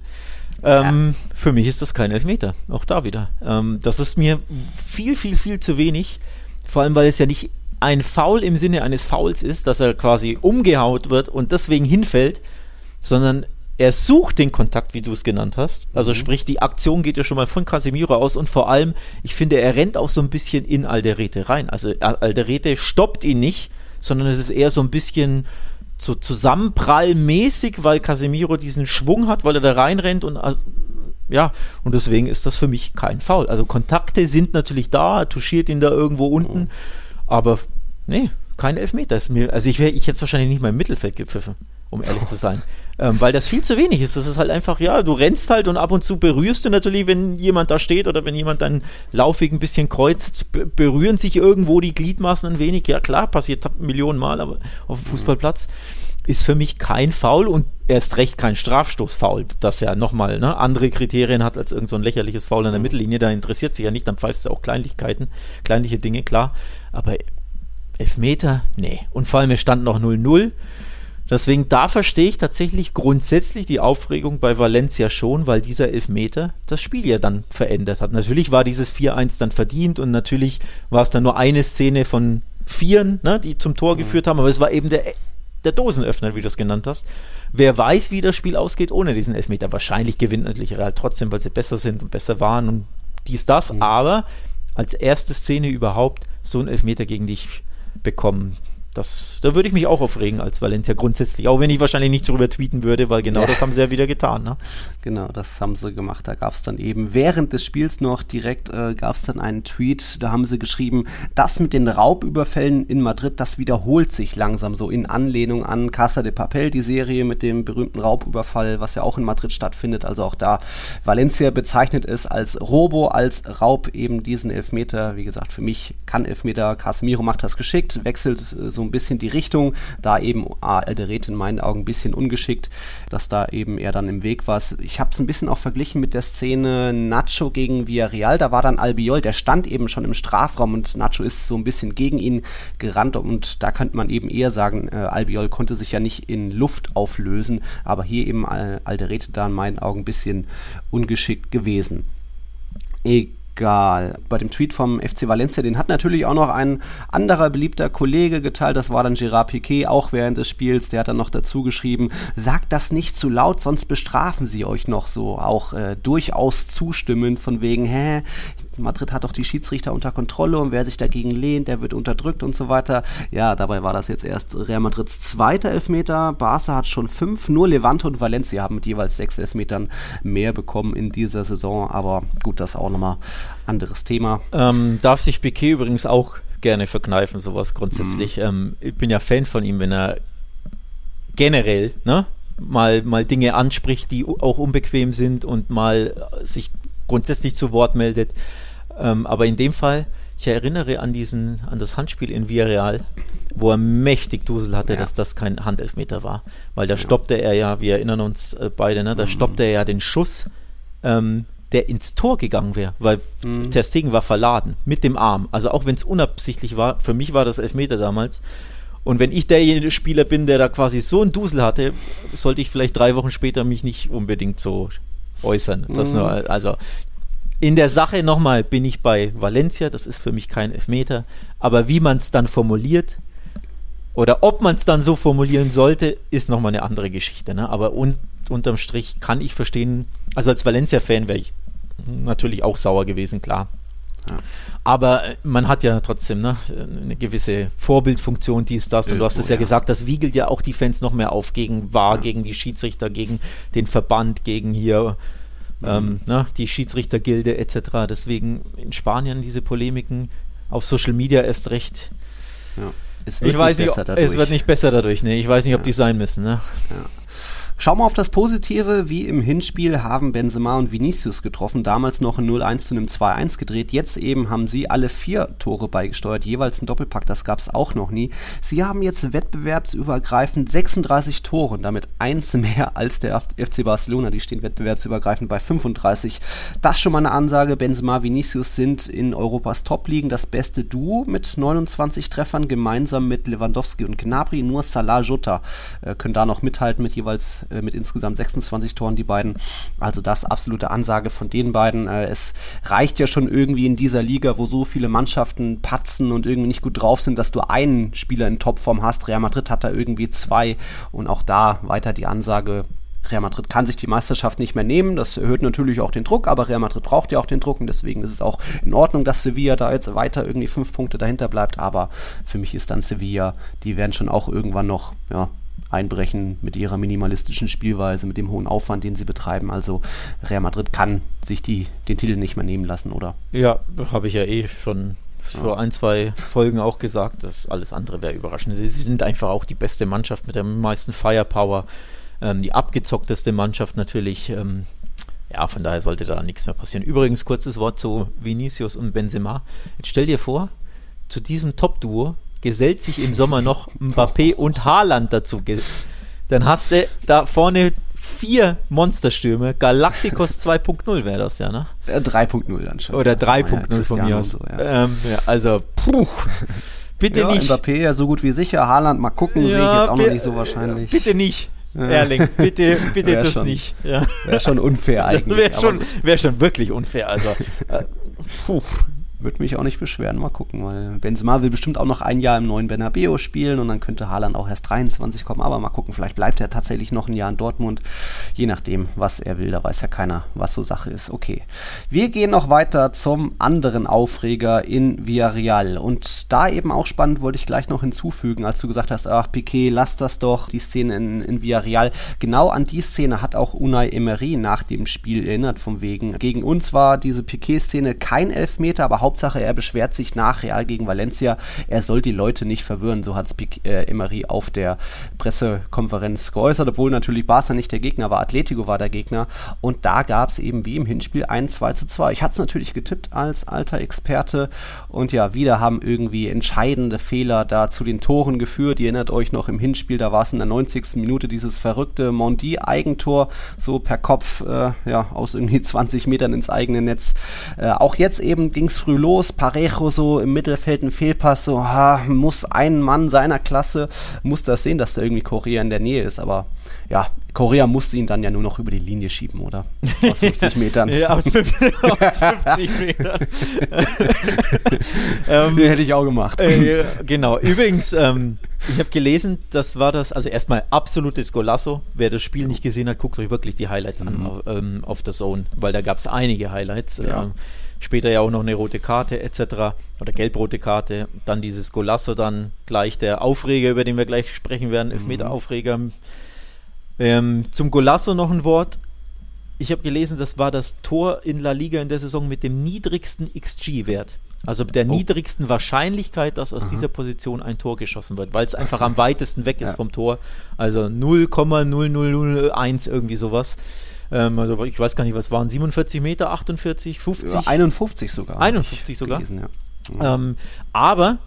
Ähm, ja. Für mich ist das kein Elfmeter. Auch da wieder. Ähm, das ist mir viel, viel, viel zu wenig. Vor allem, weil es ja nicht ein Foul im Sinne eines Fouls ist, dass er quasi umgehaut wird und deswegen hinfällt, sondern er sucht den Kontakt, wie du es genannt hast. Also mhm. sprich, die Aktion geht ja schon mal von Casemiro aus und vor allem, ich finde, er rennt auch so ein bisschen in Alderete rein. Also Alderete stoppt ihn nicht, sondern es ist eher so ein bisschen so zusammenprallmäßig, weil Casemiro diesen Schwung hat, weil er da reinrennt und also, ja, und deswegen ist das für mich kein Foul. Also Kontakte sind natürlich da, er touchiert ihn da irgendwo unten, mhm. aber nee, kein Elfmeter ist mir. Also ich, wär, ich hätte es wahrscheinlich nicht mal im Mittelfeld gepfiffen um ehrlich zu sein. Ähm, weil das viel zu wenig ist. Das ist halt einfach, ja, du rennst halt und ab und zu berührst du natürlich, wenn jemand da steht oder wenn jemand deinen Laufweg ein bisschen kreuzt, berühren sich irgendwo die Gliedmaßen ein wenig. Ja, klar, passiert Millionen Mal, aber auf dem Fußballplatz ist für mich kein Foul und erst recht kein Strafstoßfoul, das ja nochmal ne, andere Kriterien hat als irgend so ein lächerliches Foul an der Mittellinie. Da interessiert sich ja nicht, dann pfeifst du auch Kleinlichkeiten, kleinliche Dinge, klar. Aber Elfmeter, nee. Und vor allem, es stand noch 0-0. Deswegen, da verstehe ich tatsächlich grundsätzlich die Aufregung bei Valencia schon, weil dieser Elfmeter das Spiel ja dann verändert hat. Natürlich war dieses 4-1 dann verdient und natürlich war es dann nur eine Szene von vieren, ne, die zum Tor mhm. geführt haben, aber es war eben der, der Dosenöffner, wie du es genannt hast. Wer weiß, wie das Spiel ausgeht ohne diesen Elfmeter. Wahrscheinlich gewinnt natürlich Real trotzdem, weil sie besser sind und besser waren und dies, das, mhm. aber als erste Szene überhaupt so einen Elfmeter gegen dich bekommen das, da würde ich mich auch aufregen als Valencia grundsätzlich, auch wenn ich wahrscheinlich nicht darüber tweeten würde, weil genau ja. das haben sie ja wieder getan. Ne? Genau, das haben sie gemacht. Da gab es dann eben während des Spiels noch direkt äh, gab es dann einen Tweet, da haben sie geschrieben, das mit den Raubüberfällen in Madrid, das wiederholt sich langsam so in Anlehnung an Casa de Papel, die Serie mit dem berühmten Raubüberfall, was ja auch in Madrid stattfindet. Also auch da Valencia bezeichnet es als Robo, als Raub eben diesen Elfmeter. Wie gesagt, für mich kann Elfmeter, Casemiro macht das geschickt, wechselt äh, so so ein bisschen die Richtung. Da eben Alderete in meinen Augen ein bisschen ungeschickt, dass da eben er dann im Weg war. Ich habe es ein bisschen auch verglichen mit der Szene Nacho gegen Villarreal. Da war dann Albiol, der stand eben schon im Strafraum und Nacho ist so ein bisschen gegen ihn gerannt und da könnte man eben eher sagen, äh, Albiol konnte sich ja nicht in Luft auflösen, aber hier eben Alderete da in meinen Augen ein bisschen ungeschickt gewesen. Egal. Bei dem Tweet vom FC Valencia, den hat natürlich auch noch ein anderer beliebter Kollege geteilt, das war dann Gerard Piquet, auch während des Spiels, der hat dann noch dazu geschrieben, sagt das nicht zu laut, sonst bestrafen sie euch noch so, auch äh, durchaus zustimmend von wegen, hä, Madrid hat doch die Schiedsrichter unter Kontrolle und wer sich dagegen lehnt, der wird unterdrückt und so weiter. Ja, dabei war das jetzt erst Real Madrids zweiter Elfmeter. Barca hat schon fünf, nur Levante und Valencia haben mit jeweils sechs Elfmetern mehr bekommen in dieser Saison. Aber gut, das ist auch nochmal anderes Thema. Ähm, darf sich Piquet übrigens auch gerne verkneifen, sowas grundsätzlich. Mhm. Ähm, ich bin ja Fan von ihm, wenn er generell, ne? Mal, mal Dinge anspricht, die auch unbequem sind und mal sich grundsätzlich zu Wort meldet. Ähm, aber in dem Fall, ich erinnere an diesen, an das Handspiel in Villarreal, wo er mächtig Dusel hatte, ja. dass das kein Handelfmeter war. Weil da ja. stoppte er ja, wir erinnern uns äh, beide, ne, da mhm. stoppte er ja den Schuss, ähm, der ins Tor gegangen wäre, weil mhm. Ter Stegen war verladen mit dem Arm. Also auch wenn es unabsichtlich war, für mich war das Elfmeter damals. Und wenn ich derjenige Spieler bin, der da quasi so einen Dusel hatte, sollte ich vielleicht drei Wochen später mich nicht unbedingt so äußern. Das mhm. nur, also in der Sache nochmal bin ich bei Valencia, das ist für mich kein Elfmeter, aber wie man es dann formuliert oder ob man es dann so formulieren sollte, ist nochmal eine andere Geschichte. Ne? Aber un unterm Strich kann ich verstehen, also als Valencia-Fan wäre ich natürlich auch sauer gewesen, klar. Ja. Aber äh, man hat ja trotzdem ne, eine gewisse Vorbildfunktion, die ist das. Und du hast es ja, ja, gesagt, das wiegelt ja auch die Fans noch mehr auf gegen VAR, ja. gegen die Schiedsrichter, gegen den Verband, gegen hier mhm. ähm, ne, die Schiedsrichtergilde etc. Deswegen in Spanien diese Polemiken auf Social Media erst recht. ich weiß nicht, es wird nicht besser dadurch. Ne? Ich weiß nicht, ob die sein müssen. Ne? Ja. Schauen wir auf das Positive. Wie im Hinspiel haben Benzema und Vinicius getroffen. Damals noch ein 0-1 zu einem 2-1 gedreht. Jetzt eben haben sie alle vier Tore beigesteuert. Jeweils ein Doppelpack. Das gab es auch noch nie. Sie haben jetzt wettbewerbsübergreifend 36 Tore damit eins mehr als der FC Barcelona. Die stehen wettbewerbsübergreifend bei 35. Das schon mal eine Ansage. Benzema, Vinicius sind in Europas Top-Ligen das beste Duo mit 29 Treffern, gemeinsam mit Lewandowski und Gnabry. Nur Salah Jota äh, können da noch mithalten mit jeweils äh, mit insgesamt 26 Toren, die beiden. Also das absolute Ansage von den beiden. Äh, es reicht ja schon irgendwie in dieser Liga, wo so viele Mannschaften patzen und irgendwie nicht gut drauf sind, dass du einen Spieler in Topform hast. Real Madrid hat da irgendwie zwei und auch da weiter die Ansage, Real Madrid kann sich die Meisterschaft nicht mehr nehmen. Das erhöht natürlich auch den Druck, aber Real Madrid braucht ja auch den Druck und deswegen ist es auch in Ordnung, dass Sevilla da jetzt weiter irgendwie fünf Punkte dahinter bleibt. Aber für mich ist dann Sevilla, die werden schon auch irgendwann noch ja, einbrechen mit ihrer minimalistischen Spielweise, mit dem hohen Aufwand, den sie betreiben. Also Real Madrid kann sich die, den Titel nicht mehr nehmen lassen, oder? Ja, habe ich ja eh schon vor ein, zwei Folgen auch gesagt, dass alles andere wäre überraschend. Sie, sie, sind einfach auch die beste Mannschaft mit der meisten Firepower, ähm, die abgezockteste Mannschaft natürlich. Ähm, ja, von daher sollte da nichts mehr passieren. Übrigens, kurzes Wort zu Vinicius und Benzema. Jetzt stell dir vor, zu diesem Top-Duo gesellt sich im Sommer noch Mbappé und Haaland dazu. Dann hast du da vorne vier Monsterstürme. Galacticos 2.0 wäre das ja, ne? Ja, 3.0 dann schon. Oder 3.0 ja, von mir aus. So, ja. Ähm, ja, also, puh. Bitte ja, nicht. Mbappé ja so gut wie sicher. Haaland mal gucken, sehe ich jetzt auch noch nicht so wahrscheinlich. Bitte nicht. Erling, bitte, bitte das schon, nicht. Ja. Wäre schon unfair eigentlich. Wäre schon, wär schon wirklich unfair. Also, äh, puh, würde mich auch nicht beschweren. Mal gucken, weil Benzema will bestimmt auch noch ein Jahr im neuen Bernabeu spielen und dann könnte Haaland auch erst 23 kommen. Aber mal gucken, vielleicht bleibt er tatsächlich noch ein Jahr in Dortmund. Je nachdem, was er will. Da weiß ja keiner, was so Sache ist. Okay. Wir gehen noch weiter zum anderen Aufreger in Villarreal. Und da eben auch spannend wollte ich gleich noch hinzufügen, als du gesagt hast, ach Piquet, lass das doch, die Szene in, in Villarreal. Genau an die Szene hat auch Unai Emery nach dem Spiel erinnert, vom wegen. Gegen uns war diese Piquet-Szene kein Elfmeter, aber hauptsächlich Hauptsache, er beschwert sich nach Real gegen Valencia, er soll die Leute nicht verwirren. So hat es äh, Emery auf der Pressekonferenz geäußert, obwohl natürlich Barca nicht der Gegner war, Atletico war der Gegner. Und da gab es eben wie im Hinspiel ein 2 zu 2. Ich hatte es natürlich getippt als alter Experte. Und ja, wieder haben irgendwie entscheidende Fehler da zu den Toren geführt. Ihr erinnert euch noch im Hinspiel, da war es in der 90. Minute dieses verrückte Mondi-Eigentor, so per Kopf äh, ja, aus irgendwie 20 Metern ins eigene Netz. Äh, auch jetzt eben ging es früh los. Parejo so im Mittelfeld ein Fehlpass, so ha, muss ein Mann seiner Klasse, muss das sehen, dass da irgendwie Korea in der Nähe ist. Aber ja, Korea musste ihn dann ja nur noch über die Linie schieben, oder? Aus 50 Metern. ja, aus 50, aus 50 Metern. ähm, hätte ich auch gemacht. Äh, genau. Übrigens, ähm, ich habe gelesen, das war das, also erstmal absolutes Golasso. Wer das Spiel nicht gesehen hat, guckt euch wirklich die Highlights mhm. an auf, ähm, auf der Zone, weil da gab es einige Highlights. Ja. Ähm, später ja auch noch eine rote Karte etc. oder gelb-rote Karte. Dann dieses Golasso, dann gleich der Aufreger, über den wir gleich sprechen werden, Elfmeter-Aufreger. Mhm ähm, zum Golasso noch ein Wort. Ich habe gelesen, das war das Tor in La Liga in der Saison mit dem niedrigsten XG-Wert. Also der oh. niedrigsten Wahrscheinlichkeit, dass aus Aha. dieser Position ein Tor geschossen wird, weil es einfach am weitesten weg ist ja. vom Tor. Also 0,0001 irgendwie sowas. Ähm, also ich weiß gar nicht, was waren 47 Meter, 48, 50? Ja, 51 sogar. 51 sogar. Gelesen, ja. ähm, aber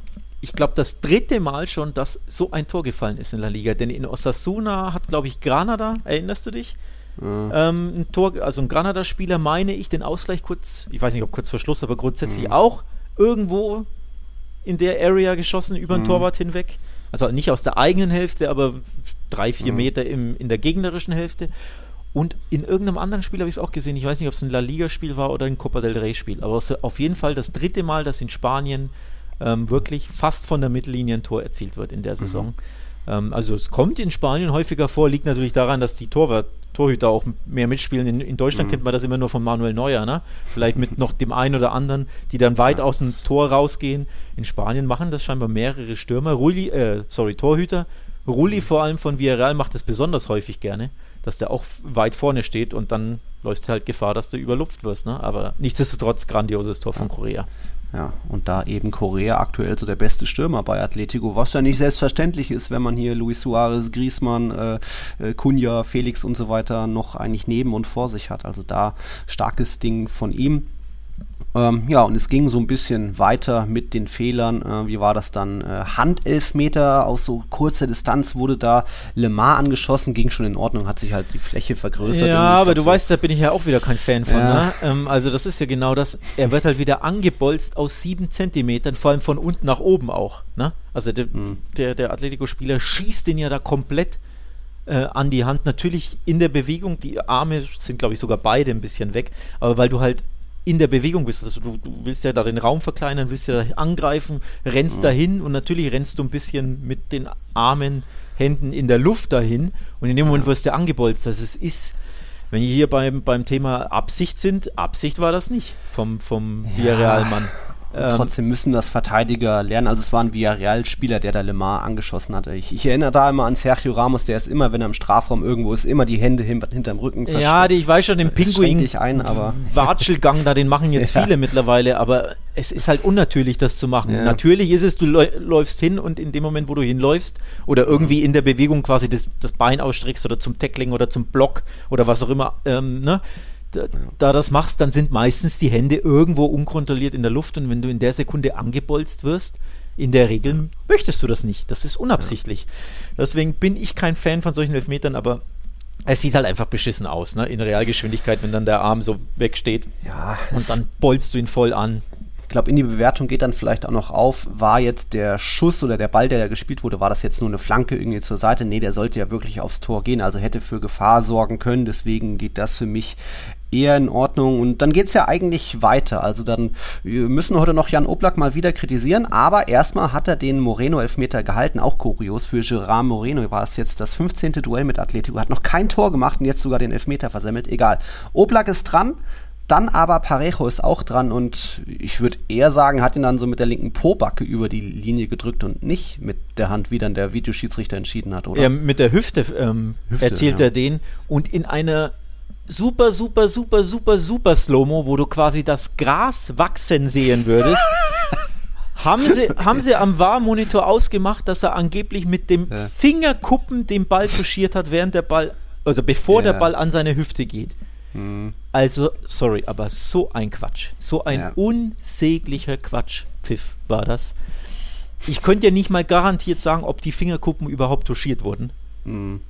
ich glaube, das dritte Mal schon, dass so ein Tor gefallen ist in der Liga. Denn in Osasuna hat, glaube ich, Granada, erinnerst du dich? Ja. Ähm, ein Tor, also ein Granada-Spieler, meine ich, den Ausgleich kurz, ich weiß nicht, ob kurz vor Schluss, aber grundsätzlich mhm. auch irgendwo in der Area geschossen, über den mhm. Torwart hinweg. Also nicht aus der eigenen Hälfte, aber drei, vier mhm. Meter im, in der gegnerischen Hälfte. Und in irgendeinem anderen Spiel habe ich es auch gesehen. Ich weiß nicht, ob es ein La Liga-Spiel war oder ein Copa del Rey-Spiel. Aber auf jeden Fall das dritte Mal, dass in Spanien ähm, wirklich fast von der Mittellinie ein Tor erzielt wird in der Saison. Mhm. Ähm, also es kommt in Spanien häufiger vor, liegt natürlich daran, dass die Torwart, Torhüter auch mehr mitspielen. In, in Deutschland mhm. kennt man das immer nur von Manuel Neuer, ne? Vielleicht mit noch dem einen oder anderen, die dann weit ja. aus dem Tor rausgehen. In Spanien machen das scheinbar mehrere Stürmer. Rulli, äh, sorry, Torhüter. Rulli mhm. vor allem von Villarreal macht das besonders häufig gerne, dass der auch weit vorne steht und dann läufst du halt Gefahr, dass du überlupft wirst. Ne? Aber nichtsdestotrotz grandioses Tor von Korea. Ja, und da eben Korea aktuell so der beste Stürmer bei Atletico, was ja nicht selbstverständlich ist, wenn man hier Luis Suarez, Griezmann, äh, äh, Cunha, Felix und so weiter noch eigentlich neben und vor sich hat. Also da starkes Ding von ihm. Ähm, ja, und es ging so ein bisschen weiter mit den Fehlern. Äh, wie war das dann? Äh, Handelfmeter aus so kurzer Distanz wurde da Le Mans angeschossen, ging schon in Ordnung, hat sich halt die Fläche vergrößert. Ja, aber du so weißt, da bin ich ja auch wieder kein Fan von. Ja. Ne? Ähm, also das ist ja genau das. Er wird halt wieder angebolzt aus sieben Zentimetern, vor allem von unten nach oben auch. Ne? Also der, mhm. der, der Atletico-Spieler schießt den ja da komplett äh, an die Hand. Natürlich in der Bewegung, die Arme sind, glaube ich, sogar beide ein bisschen weg, aber weil du halt in der Bewegung bist. Also du, du willst ja da den Raum verkleinern, willst ja da angreifen, rennst mhm. dahin und natürlich rennst du ein bisschen mit den Armen, Händen in der Luft dahin und in dem Moment wirst du angebolzt. Also es ist, wenn wir hier beim, beim Thema Absicht sind, Absicht war das nicht vom, vom ja. Villarreal-Mann. Ähm, trotzdem müssen das Verteidiger lernen. Also es war ein Villarreal-Spieler, der da Le Mans angeschossen hatte. Ich, ich, erinnere da immer an Sergio Ramos, der ist immer, wenn er im Strafraum irgendwo ist, immer die Hände hin, hinterm Rücken Ja, die, ich weiß schon, den Pinguin ich ein, aber Watschelgang da, den machen jetzt ja. viele mittlerweile, aber es ist halt unnatürlich, das zu machen. Ja. Natürlich ist es, du läufst hin und in dem Moment, wo du hinläufst oder irgendwie in der Bewegung quasi das, das Bein ausstreckst oder zum Tackling oder zum Block oder was auch immer, ähm, ne? Da, da das machst, dann sind meistens die Hände irgendwo unkontrolliert in der Luft und wenn du in der Sekunde angebolzt wirst, in der Regel möchtest du das nicht. Das ist unabsichtlich. Deswegen bin ich kein Fan von solchen Elfmetern, aber es sieht halt einfach beschissen aus, ne? In Realgeschwindigkeit, wenn dann der Arm so wegsteht. Ja. Und dann bolzt du ihn voll an. Ich glaube, in die Bewertung geht dann vielleicht auch noch auf, war jetzt der Schuss oder der Ball, der da gespielt wurde, war das jetzt nur eine Flanke irgendwie zur Seite? Nee, der sollte ja wirklich aufs Tor gehen, also hätte für Gefahr sorgen können. Deswegen geht das für mich eher in Ordnung. Und dann geht es ja eigentlich weiter. Also dann wir müssen heute noch Jan Oblak mal wieder kritisieren, aber erstmal hat er den Moreno-Elfmeter gehalten. Auch kurios. Für Gerard Moreno war es jetzt das 15. Duell mit Atletico. Hat noch kein Tor gemacht und jetzt sogar den Elfmeter versemmelt. Egal. Oblak ist dran. Dann aber Parejo ist auch dran und ich würde eher sagen, hat ihn dann so mit der linken Pobacke über die Linie gedrückt und nicht mit der Hand, wie dann der Videoschiedsrichter entschieden hat, oder? Ja, mit der Hüfte, ähm, Hüfte erzielt ja. er den und in einer super, super, super, super, super Slow-Mo, wo du quasi das Gras wachsen sehen würdest. haben, sie, haben sie am War-Monitor ausgemacht, dass er angeblich mit dem ja. Fingerkuppen den Ball touchiert hat, während der Ball, also bevor ja. der Ball an seine Hüfte geht. Mhm. Also, sorry, aber so ein Quatsch. So ein ja. unsäglicher Quatschpfiff war das. Ich könnte ja nicht mal garantiert sagen, ob die Fingerkuppen überhaupt touchiert wurden. Mhm.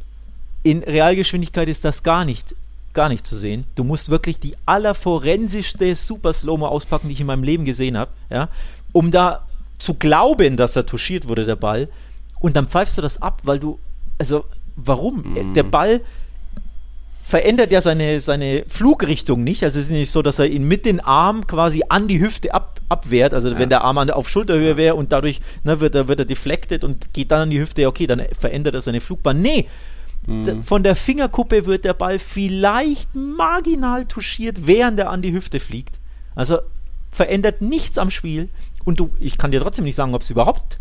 In Realgeschwindigkeit ist das gar nicht gar nicht zu sehen. Du musst wirklich die allerforensischste Super Slow-Mo auspacken, die ich in meinem Leben gesehen habe, ja, um da zu glauben, dass er touchiert wurde, der Ball. Und dann pfeifst du das ab, weil du, also, warum? Mm. Der Ball verändert ja seine, seine Flugrichtung nicht. Also es ist nicht so, dass er ihn mit den Armen quasi an die Hüfte ab, abwehrt. Also ja. wenn der Arm auf Schulterhöhe wäre und dadurch ne, wird, er, wird er deflected und geht dann an die Hüfte, okay, dann verändert er seine Flugbahn. Nee, Mhm. Von der Fingerkuppe wird der Ball vielleicht marginal touchiert, während er an die Hüfte fliegt. Also verändert nichts am Spiel. Und du, ich kann dir trotzdem nicht sagen, ob es überhaupt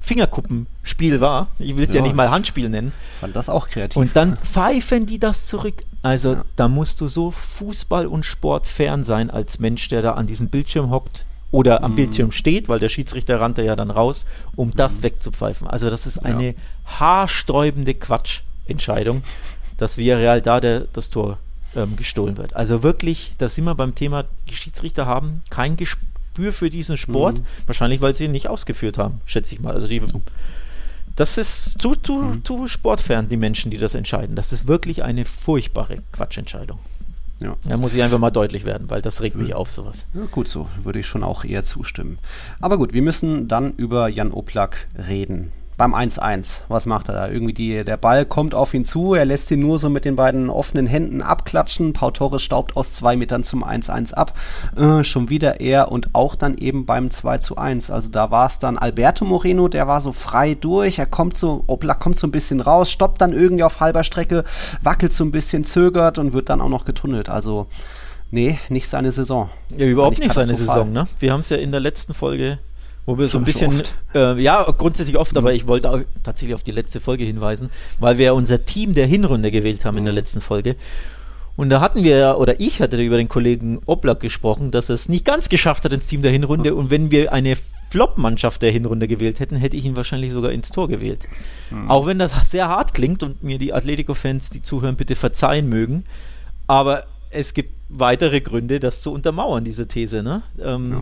Fingerkuppenspiel war. Ich will es ja. ja. nicht mal Handspiel nennen. Fand das auch kreativ. Und dann pfeifen die das zurück. Also ja. da musst du so Fußball und Sport fern sein als Mensch, der da an diesem Bildschirm hockt oder am mm. Bildschirm steht, weil der Schiedsrichter rannte ja dann raus, um mm. das mhm. wegzupfeifen. Also das ist eine ja. haarsträubende Quatsch. Entscheidung, dass Villarreal da der, das Tor ähm, gestohlen wird. Also wirklich, da sind wir beim Thema, die Schiedsrichter haben kein Gespür für diesen Sport, mhm. wahrscheinlich weil sie ihn nicht ausgeführt haben, schätze ich mal. Also die, das ist zu, zu, mhm. zu sportfern, die Menschen, die das entscheiden. Das ist wirklich eine furchtbare Quatschentscheidung. Ja. Da muss ich einfach mal deutlich werden, weil das regt mich auf, sowas. Ja, gut so, würde ich schon auch eher zustimmen. Aber gut, wir müssen dann über Jan Oplak reden beim 1-1. Was macht er da? Irgendwie die, der Ball kommt auf ihn zu, er lässt ihn nur so mit den beiden offenen Händen abklatschen. Pau Torres staubt aus zwei Metern zum 1-1 ab. Äh, schon wieder er und auch dann eben beim 2-1. Also da war es dann Alberto Moreno, der war so frei durch. Er kommt so, Oblak kommt so ein bisschen raus, stoppt dann irgendwie auf halber Strecke, wackelt so ein bisschen, zögert und wird dann auch noch getunnelt. Also Nee, nicht seine Saison. Ja, überhaupt nicht seine Saison, ne? Wir haben es ja in der letzten Folge wo wir so ein bisschen, äh, ja, grundsätzlich oft, mhm. aber ich wollte auch tatsächlich auf die letzte Folge hinweisen, weil wir unser Team der Hinrunde gewählt haben mhm. in der mhm. letzten Folge. Und da hatten wir, oder ich hatte über den Kollegen Oblak gesprochen, dass er es nicht ganz geschafft hat ins Team der Hinrunde. Mhm. Und wenn wir eine Flop-Mannschaft der Hinrunde gewählt hätten, hätte ich ihn wahrscheinlich sogar ins Tor gewählt. Mhm. Auch wenn das sehr hart klingt und mir die Atletico-Fans, die zuhören, bitte verzeihen mögen. Aber es gibt weitere Gründe, das zu untermauern, diese These. Ne? Ähm, ja.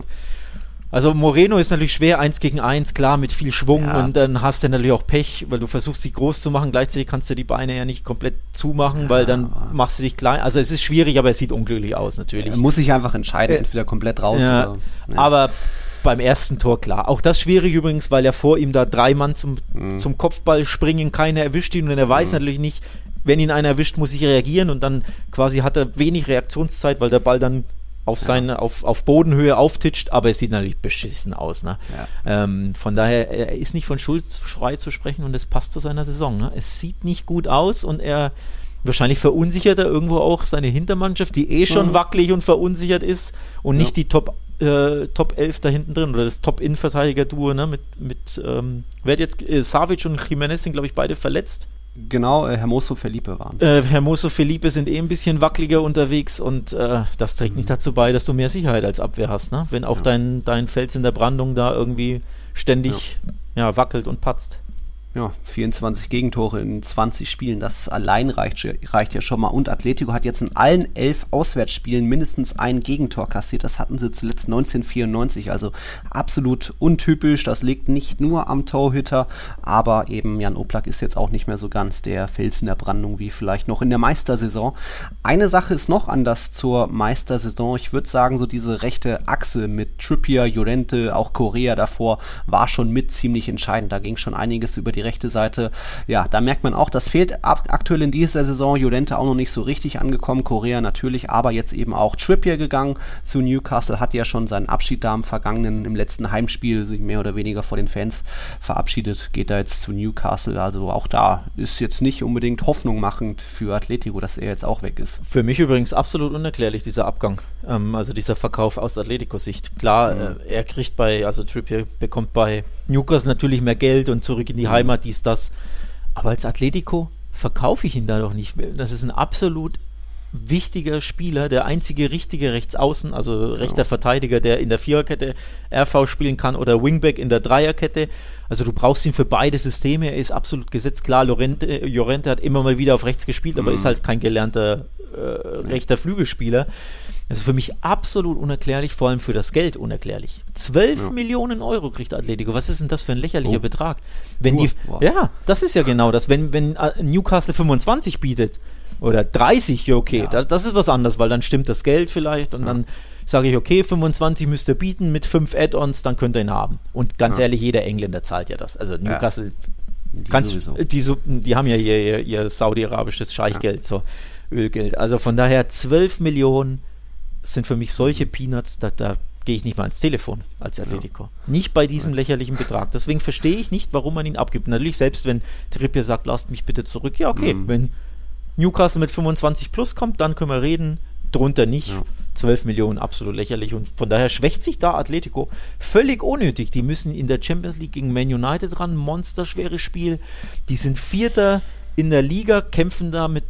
Also Moreno ist natürlich schwer, eins gegen eins, klar, mit viel Schwung ja. und dann hast du natürlich auch Pech, weil du versuchst, sie groß zu machen. Gleichzeitig kannst du die Beine ja nicht komplett zumachen, ja. weil dann machst du dich klein. Also es ist schwierig, aber es sieht unglücklich aus natürlich. Er muss sich einfach entscheiden, äh, entweder komplett raus ja. oder. Ja. Aber beim ersten Tor klar. Auch das schwierig übrigens, weil er vor ihm da drei Mann zum, mhm. zum Kopfball springen, keiner erwischt ihn und er weiß mhm. natürlich nicht, wenn ihn einer erwischt, muss ich reagieren und dann quasi hat er wenig Reaktionszeit, weil der Ball dann auf, seine, auf, auf Bodenhöhe auftitscht, aber es sieht natürlich beschissen aus. Ne? Ja. Ähm, von daher, er ist nicht von Schuld frei zu sprechen und es passt zu seiner Saison. Ne? Es sieht nicht gut aus und er wahrscheinlich verunsichert er irgendwo auch seine Hintermannschaft, die eh schon mhm. wackelig und verunsichert ist und ja. nicht die Top, äh, Top 11 da hinten drin oder das Top-Innenverteidiger-Duo ne? mit, mit ähm, wer jetzt, äh, Savic und Jimenez sind glaube ich beide verletzt. Genau, äh, Hermoso Felipe waren es. Äh, Hermoso Felipe sind eh ein bisschen wackeliger unterwegs und äh, das trägt mhm. nicht dazu bei, dass du mehr Sicherheit als Abwehr hast, ne? Wenn auch ja. dein, dein Fels in der Brandung da irgendwie ständig ja. ja wackelt und patzt ja, 24 Gegentore in 20 Spielen, das allein reicht, reicht ja schon mal. Und Atletico hat jetzt in allen elf Auswärtsspielen mindestens ein Gegentor kassiert. Das hatten sie zuletzt 1994, also absolut untypisch. Das liegt nicht nur am Torhüter, aber eben Jan Oblak ist jetzt auch nicht mehr so ganz der Fels in der Brandung wie vielleicht noch in der Meistersaison. Eine Sache ist noch anders zur Meistersaison. Ich würde sagen, so diese rechte Achse mit Trippier, Llorente, auch Korea davor war schon mit ziemlich entscheidend. Da ging schon einiges über die rechte Seite. Ja, da merkt man auch, das fehlt aktuell in dieser Saison. Jolente auch noch nicht so richtig angekommen. Korea natürlich, aber jetzt eben auch Trippier gegangen zu Newcastle, hat ja schon seinen Abschied da im vergangenen, im letzten Heimspiel sich mehr oder weniger vor den Fans verabschiedet. Geht da jetzt zu Newcastle. Also auch da ist jetzt nicht unbedingt Hoffnung machend für Atletico, dass er jetzt auch weg ist. Für mich übrigens absolut unerklärlich, dieser Abgang. Ähm, also dieser Verkauf aus Atletico-Sicht. Klar, mhm. äh, er kriegt bei, also Trippier bekommt bei Newcastle natürlich mehr Geld und zurück in die mhm. Heimat, dies, das. Aber als Atletico verkaufe ich ihn da doch nicht. Das ist ein absolut wichtiger Spieler, der einzige richtige Rechtsaußen, also rechter ja. Verteidiger, der in der Viererkette RV spielen kann oder Wingback in der Dreierkette. Also du brauchst ihn für beide Systeme. Er ist absolut gesetzt. Klar, Lorente, Llorente hat immer mal wieder auf rechts gespielt, aber mhm. ist halt kein gelernter äh, rechter Flügelspieler. Das ist für mich absolut unerklärlich, vor allem für das Geld unerklärlich. 12 ja. Millionen Euro kriegt Atletico. Was ist denn das für ein lächerlicher oh. Betrag? Wenn die, wow. Ja, das ist ja genau das. Wenn, wenn äh, Newcastle 25 bietet oder 30, ja okay, ja. Das, das, ist was anderes, weil dann stimmt das Geld vielleicht und ja. dann sage ich, okay, 25 müsst ihr bieten mit 5 Add-ons, dann könnt ihr ihn haben. Und ganz ehrlich, jeder Engländer zahlt ja das. Also Newcastle, die, ganz, die, die, haben ja ihr, ihr, ihr saudi-arabisches Scheichgeld, so Ölgeld. Also von daher 12 Millionen sind für mich solche Peanuts, da, da gehe ich nicht mal ans Telefon als Atletico. Ja. Nicht bei diesem Was? lächerlichen Betrag. Deswegen verstehe ich nicht, warum man ihn abgibt. Natürlich, selbst wenn Trippier sagt, lasst mich bitte zurück. Ja, okay, mhm. wenn Newcastle mit 25 plus kommt, dann können wir reden. Drunter nicht. Ja. 12 Millionen, absolut lächerlich. Und von daher schwächt sich da Atletico völlig unnötig. Die müssen in der Champions League gegen Man United ran. Monsterschweres Spiel. Die sind Vierter in der Liga, kämpfen da mit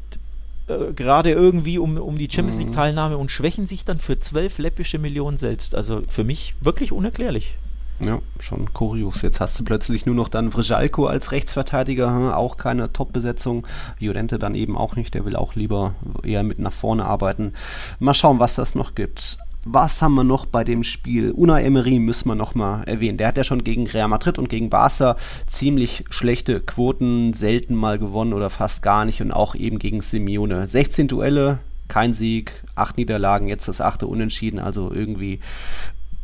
äh, gerade irgendwie um, um die Champions League mhm. Teilnahme und schwächen sich dann für 12 läppische Millionen selbst. Also für mich wirklich unerklärlich. Ja, schon kurios. Jetzt hast du plötzlich nur noch dann Vrijalko als Rechtsverteidiger, hm, auch keine Top-Besetzung. Violente dann eben auch nicht, der will auch lieber eher mit nach vorne arbeiten. Mal schauen, was das noch gibt. Was haben wir noch bei dem Spiel? Una Emery müssen wir noch mal erwähnen. Der hat ja schon gegen Real Madrid und gegen Barca ziemlich schlechte Quoten, selten mal gewonnen oder fast gar nicht und auch eben gegen Simeone. 16 Duelle, kein Sieg, acht Niederlagen, jetzt das achte Unentschieden, also irgendwie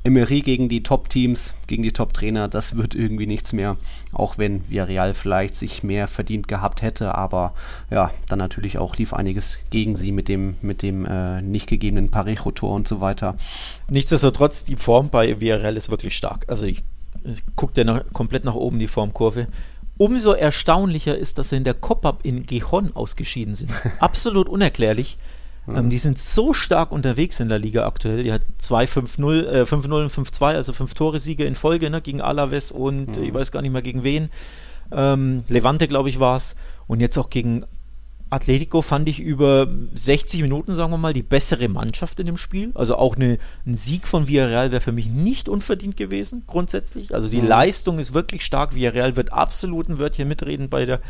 Emery gegen die Top-Teams, gegen die Top-Trainer, das wird irgendwie nichts mehr. Auch wenn Villarreal vielleicht sich mehr verdient gehabt hätte, aber ja, dann natürlich auch lief einiges gegen sie mit dem, mit dem äh, nicht gegebenen Parejo-Tor und so weiter. Nichtsdestotrotz, die Form bei Villarreal ist wirklich stark. Also ich, ich gucke dir nach, komplett nach oben die Formkurve. Umso erstaunlicher ist, dass sie in der Cop-Up in Gijon ausgeschieden sind. Absolut unerklärlich. Mhm. Ähm, die sind so stark unterwegs in der Liga aktuell. Die hat 2-5-0, äh, 5-0 und 5-2, also fünf Tore-Siege in Folge ne, gegen Alaves und mhm. ich weiß gar nicht mehr gegen wen. Ähm, Levante, glaube ich, war es. Und jetzt auch gegen Atletico fand ich über 60 Minuten, sagen wir mal, die bessere Mannschaft in dem Spiel. Also auch eine, ein Sieg von Villarreal wäre für mich nicht unverdient gewesen, grundsätzlich. Also die mhm. Leistung ist wirklich stark. Villarreal wird absolut ein Wörtchen mitreden bei, der,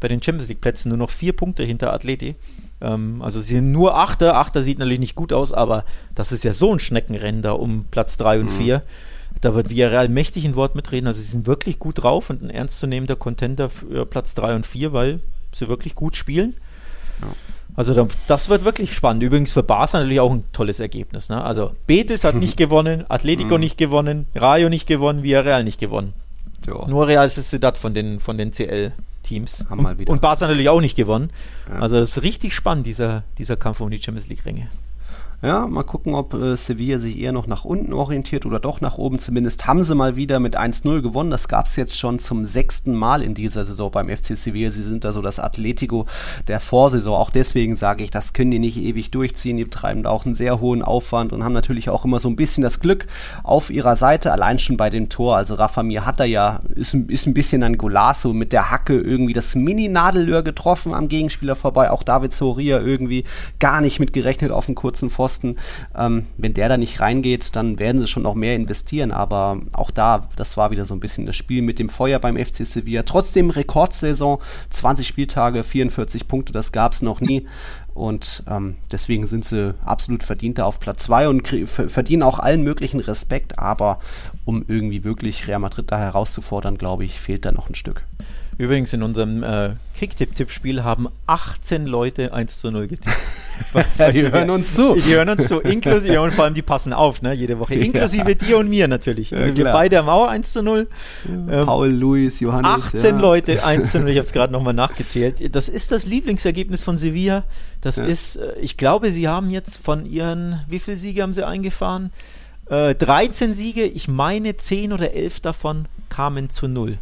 bei den Champions League-Plätzen. Nur noch vier Punkte hinter Atleti. Ähm, also sie sind nur Achter. Achter sieht natürlich nicht gut aus, aber das ist ja so ein Schneckenrennen da um Platz 3 und 4. Mhm. Da wird Villarreal mächtig ein Wort mitreden. Also sie sind wirklich gut drauf und ein ernstzunehmender Contender für Platz 3 und 4, weil sie wirklich gut spielen. Ja. Also das wird wirklich spannend. Übrigens für Barca natürlich auch ein tolles Ergebnis. Ne? Also Betis hat nicht gewonnen, Atletico mhm. nicht gewonnen, Rayo nicht gewonnen, Villarreal nicht gewonnen. Ja. Nur Real Sociedad von den, von den CL Teams. Haben mal wieder. Und Barca natürlich auch nicht gewonnen. Ja. Also das ist richtig spannend, dieser, dieser Kampf um die Champions League-Ränge. Ja, mal gucken, ob äh, Sevilla sich eher noch nach unten orientiert oder doch nach oben. Zumindest haben sie mal wieder mit 1-0 gewonnen. Das gab es jetzt schon zum sechsten Mal in dieser Saison beim FC Sevilla. Sie sind da so das Atletico der Vorsaison. Auch deswegen sage ich, das können die nicht ewig durchziehen. Die betreiben da auch einen sehr hohen Aufwand und haben natürlich auch immer so ein bisschen das Glück auf ihrer Seite. Allein schon bei dem Tor. Also Rafa Mir hat da ja, ist, ist ein bisschen ein Golasso mit der Hacke irgendwie das Mini-Nadelöhr getroffen am Gegenspieler vorbei. Auch David Soria irgendwie gar nicht mit gerechnet auf einen kurzen Pfosten. Pfosten. Ähm, wenn der da nicht reingeht, dann werden sie schon noch mehr investieren. Aber auch da, das war wieder so ein bisschen das Spiel mit dem Feuer beim FC Sevilla. Trotzdem Rekordsaison, 20 Spieltage, 44 Punkte, das gab es noch nie. Und ähm, deswegen sind sie absolut verdienter auf Platz 2 und verdienen auch allen möglichen Respekt. Aber um irgendwie wirklich Real Madrid da herauszufordern, glaube ich, fehlt da noch ein Stück. Übrigens in unserem äh, Kicktipp-Tippspiel haben 18 Leute 1 zu 0 getippt. die hören uns zu. Die hören uns zu, inklusive, und vor allem die passen auf, ne, jede Woche. Inklusive ja. dir und mir natürlich. Also ja, wir beide haben auch 1 zu 0. Ähm, Paul, Luis, Johannes. 18 ja. Leute 1 zu 0, ich habe es gerade nochmal nachgezählt. Das ist das Lieblingsergebnis von Sevilla. Das ist, äh, ich glaube, sie haben jetzt von ihren, wie viele Siege haben sie eingefahren? Äh, 13 Siege, ich meine 10 oder 11 davon kamen zu 0.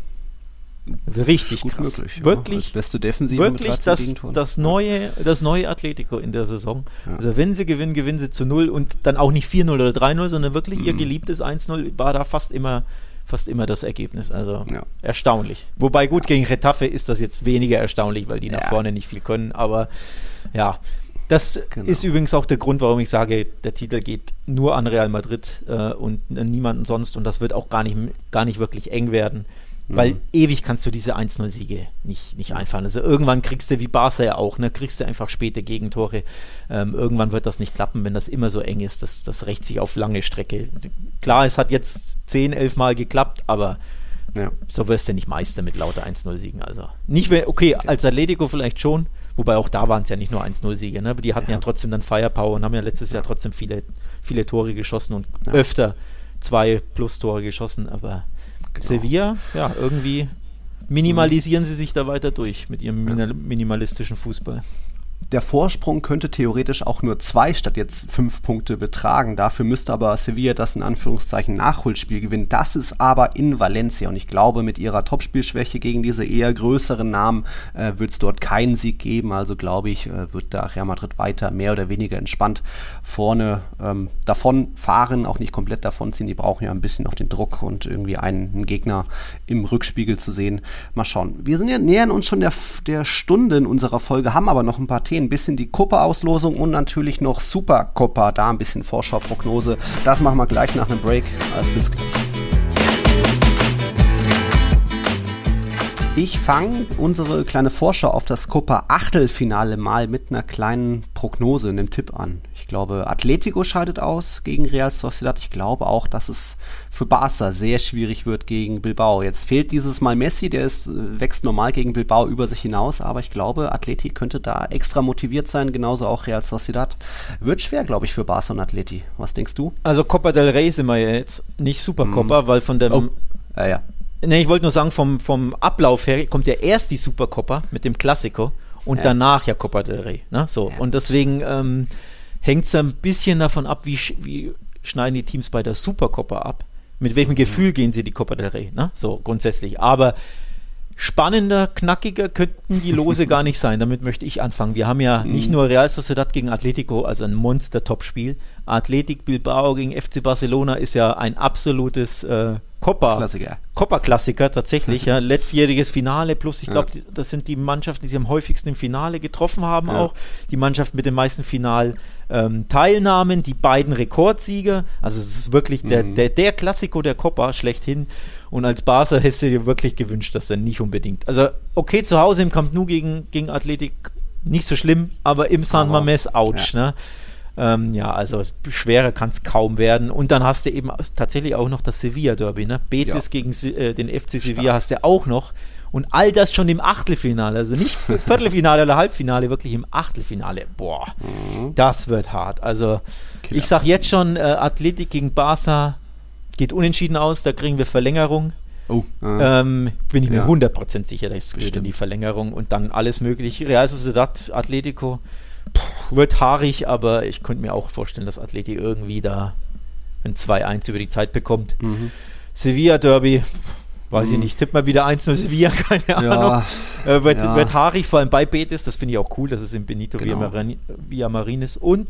Richtig Gut krass. Möglich, wirklich, ja. beste Defensive wirklich das, das, neue, das neue Atletico in der Saison. Ja. Also wenn sie gewinnen, gewinnen sie zu null und dann auch nicht 4-0 oder 3-0, sondern wirklich mhm. ihr geliebtes 1-0 war da fast immer fast immer das Ergebnis. Also ja. erstaunlich. Wobei gut, gegen Retafe ist das jetzt weniger erstaunlich, weil die nach vorne nicht viel können, aber ja. Das genau. ist übrigens auch der Grund, warum ich sage, der Titel geht nur an Real Madrid äh, und an niemanden sonst und das wird auch gar nicht, gar nicht wirklich eng werden. Weil mhm. ewig kannst du diese 1-0-Siege nicht, nicht einfahren. Also irgendwann kriegst du, wie Barca ja auch, ne, kriegst du einfach späte Gegentore. Ähm, irgendwann wird das nicht klappen, wenn das immer so eng ist. Das, das rächt sich auf lange Strecke. Klar, es hat jetzt 10, 11 Mal geklappt, aber ja. so wirst du nicht Meister mit lauter 1-0-Siegen. Also nicht, okay, als Atletico vielleicht schon, wobei auch da waren es ja nicht nur 1-0-Siege, ne? die hatten ja. ja. trotzdem dann Firepower und haben ja letztes Jahr trotzdem viele, viele Tore geschossen und ja. öfter zwei Plus-Tore geschossen, aber Genau. Sevilla, ja, irgendwie minimalisieren sie sich da weiter durch mit ihrem minimalistischen Fußball der Vorsprung könnte theoretisch auch nur zwei statt jetzt fünf Punkte betragen. Dafür müsste aber Sevilla das in Anführungszeichen Nachholspiel gewinnen. Das ist aber in Valencia und ich glaube, mit ihrer Topspielschwäche gegen diese eher größeren Namen äh, wird es dort keinen Sieg geben. Also glaube ich, äh, wird da Real Madrid weiter mehr oder weniger entspannt vorne ähm, davon fahren, auch nicht komplett davon ziehen. Die brauchen ja ein bisschen noch den Druck und irgendwie einen, einen Gegner im Rückspiegel zu sehen. Mal schauen. Wir sind ja nähern uns schon der, der Stunde in unserer Folge, haben aber noch ein paar Themen ein bisschen die Copa-Auslosung und natürlich noch Super Copa, da ein bisschen Vorschau-Prognose. Das machen wir gleich nach einem Break. Also bis gleich. Ich fange unsere kleine Vorschau auf das Copa Achtelfinale mal mit einer kleinen Prognose, einem Tipp an. Ich glaube, Atletico scheidet aus gegen Real Sociedad. Ich glaube auch, dass es für Barca sehr schwierig wird gegen Bilbao. Jetzt fehlt dieses Mal Messi, der ist, wächst normal gegen Bilbao über sich hinaus, aber ich glaube, Atleti könnte da extra motiviert sein, genauso auch Real Sociedad. Wird schwer, glaube ich, für Barca und Atleti. Was denkst du? Also Copa del Rey sind wir ja jetzt nicht Super Copa, mm. weil von dem oh. ja, ja Ne, ich wollte nur sagen, vom, vom Ablauf her kommt ja erst die Supercoppa mit dem Klassiko und ja. danach ja Copa del Rey. Ne? So. Ja. Und deswegen ähm, hängt es ein bisschen davon ab, wie, wie schneiden die Teams bei der Supercoppa ab. Mit welchem mhm. Gefühl gehen sie die Copa del Rey? Ne? So grundsätzlich. Aber spannender, knackiger könnten die Lose gar nicht sein. Damit möchte ich anfangen. Wir haben ja mhm. nicht nur Real Sociedad gegen Atletico, also ein Monster-Topspiel. Athletic Bilbao gegen FC Barcelona ist ja ein absolutes äh, Copa. Klassiker. Copa-Klassiker tatsächlich, ja. Letztjähriges Finale plus, ich glaube, ja. das sind die Mannschaften, die sie am häufigsten im Finale getroffen haben ja. auch. Die Mannschaft mit den meisten Final-Teilnahmen, ähm, die beiden Rekordsieger. Also es ist wirklich mhm. der, der, der Klassiko der Copa schlechthin. Und als Barca hättest du dir wirklich gewünscht, dass er nicht unbedingt. Also okay, zu Hause im Camp Nou gegen, gegen Athletik nicht so schlimm, aber im San Mames, ouch, ja. ne? Ähm, ja, also schwerer kann es kaum werden. Und dann hast du eben tatsächlich auch noch das Sevilla-Derby, ne? Betis ja. gegen äh, den FC Sevilla Stark. hast du auch noch. Und all das schon im Achtelfinale, also nicht Viertelfinale oder Halbfinale, wirklich im Achtelfinale. Boah, mhm. das wird hart. Also Killer. ich sag jetzt schon, äh, Athletik gegen Barca geht unentschieden aus, da kriegen wir Verlängerung. Oh, äh, ähm, bin ich mir ja. 100% sicher, dass es geht in die Verlängerung und dann alles möglich. Real Sociedad, Atletico, wird haarig, aber ich könnte mir auch vorstellen, dass Atleti irgendwie da ein 2-1 über die Zeit bekommt. Mhm. Sevilla Derby, weiß mhm. ich nicht, tipp mal wieder 1-0 Sevilla, keine ja. Ahnung. Äh, wird, ja. wird haarig, vor allem bei Betis, das finde ich auch cool, dass es in Benito genau. Villamarin ist. Und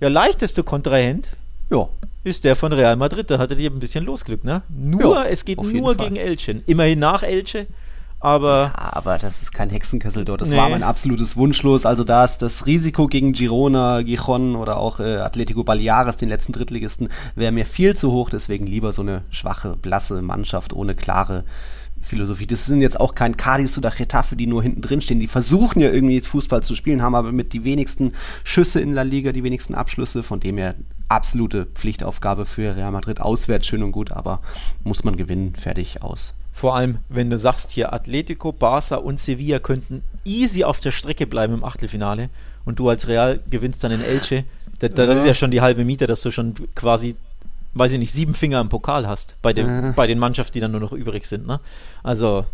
der leichteste Kontrahent ja. ist der von Real Madrid. Da hattet ihr ein bisschen Losglück, ne? Nur, ja, es geht nur gegen Elche. Immerhin nach Elche, aber, ja, aber das ist kein Hexenkessel dort. Das nee. war mein absolutes Wunschlos. Also da ist das Risiko gegen Girona, Gijon oder auch äh, Atletico Baleares, den letzten Drittligisten, wäre mir viel zu hoch. Deswegen lieber so eine schwache, blasse Mannschaft ohne klare Philosophie. Das sind jetzt auch kein Cadiz oder Getafe, die nur hinten drin stehen. Die versuchen ja irgendwie jetzt Fußball zu spielen, haben aber mit die wenigsten Schüsse in La Liga, die wenigsten Abschlüsse. Von dem her absolute Pflichtaufgabe für Real Madrid. Auswärts schön und gut, aber muss man gewinnen. Fertig aus. Vor allem, wenn du sagst, hier Atletico, Barca und Sevilla könnten easy auf der Strecke bleiben im Achtelfinale und du als Real gewinnst dann in Elche. Da, da, das ist ja schon die halbe Miete, dass du schon quasi, weiß ich nicht, sieben Finger im Pokal hast bei, dem, bei den Mannschaften, die dann nur noch übrig sind. Ne? Also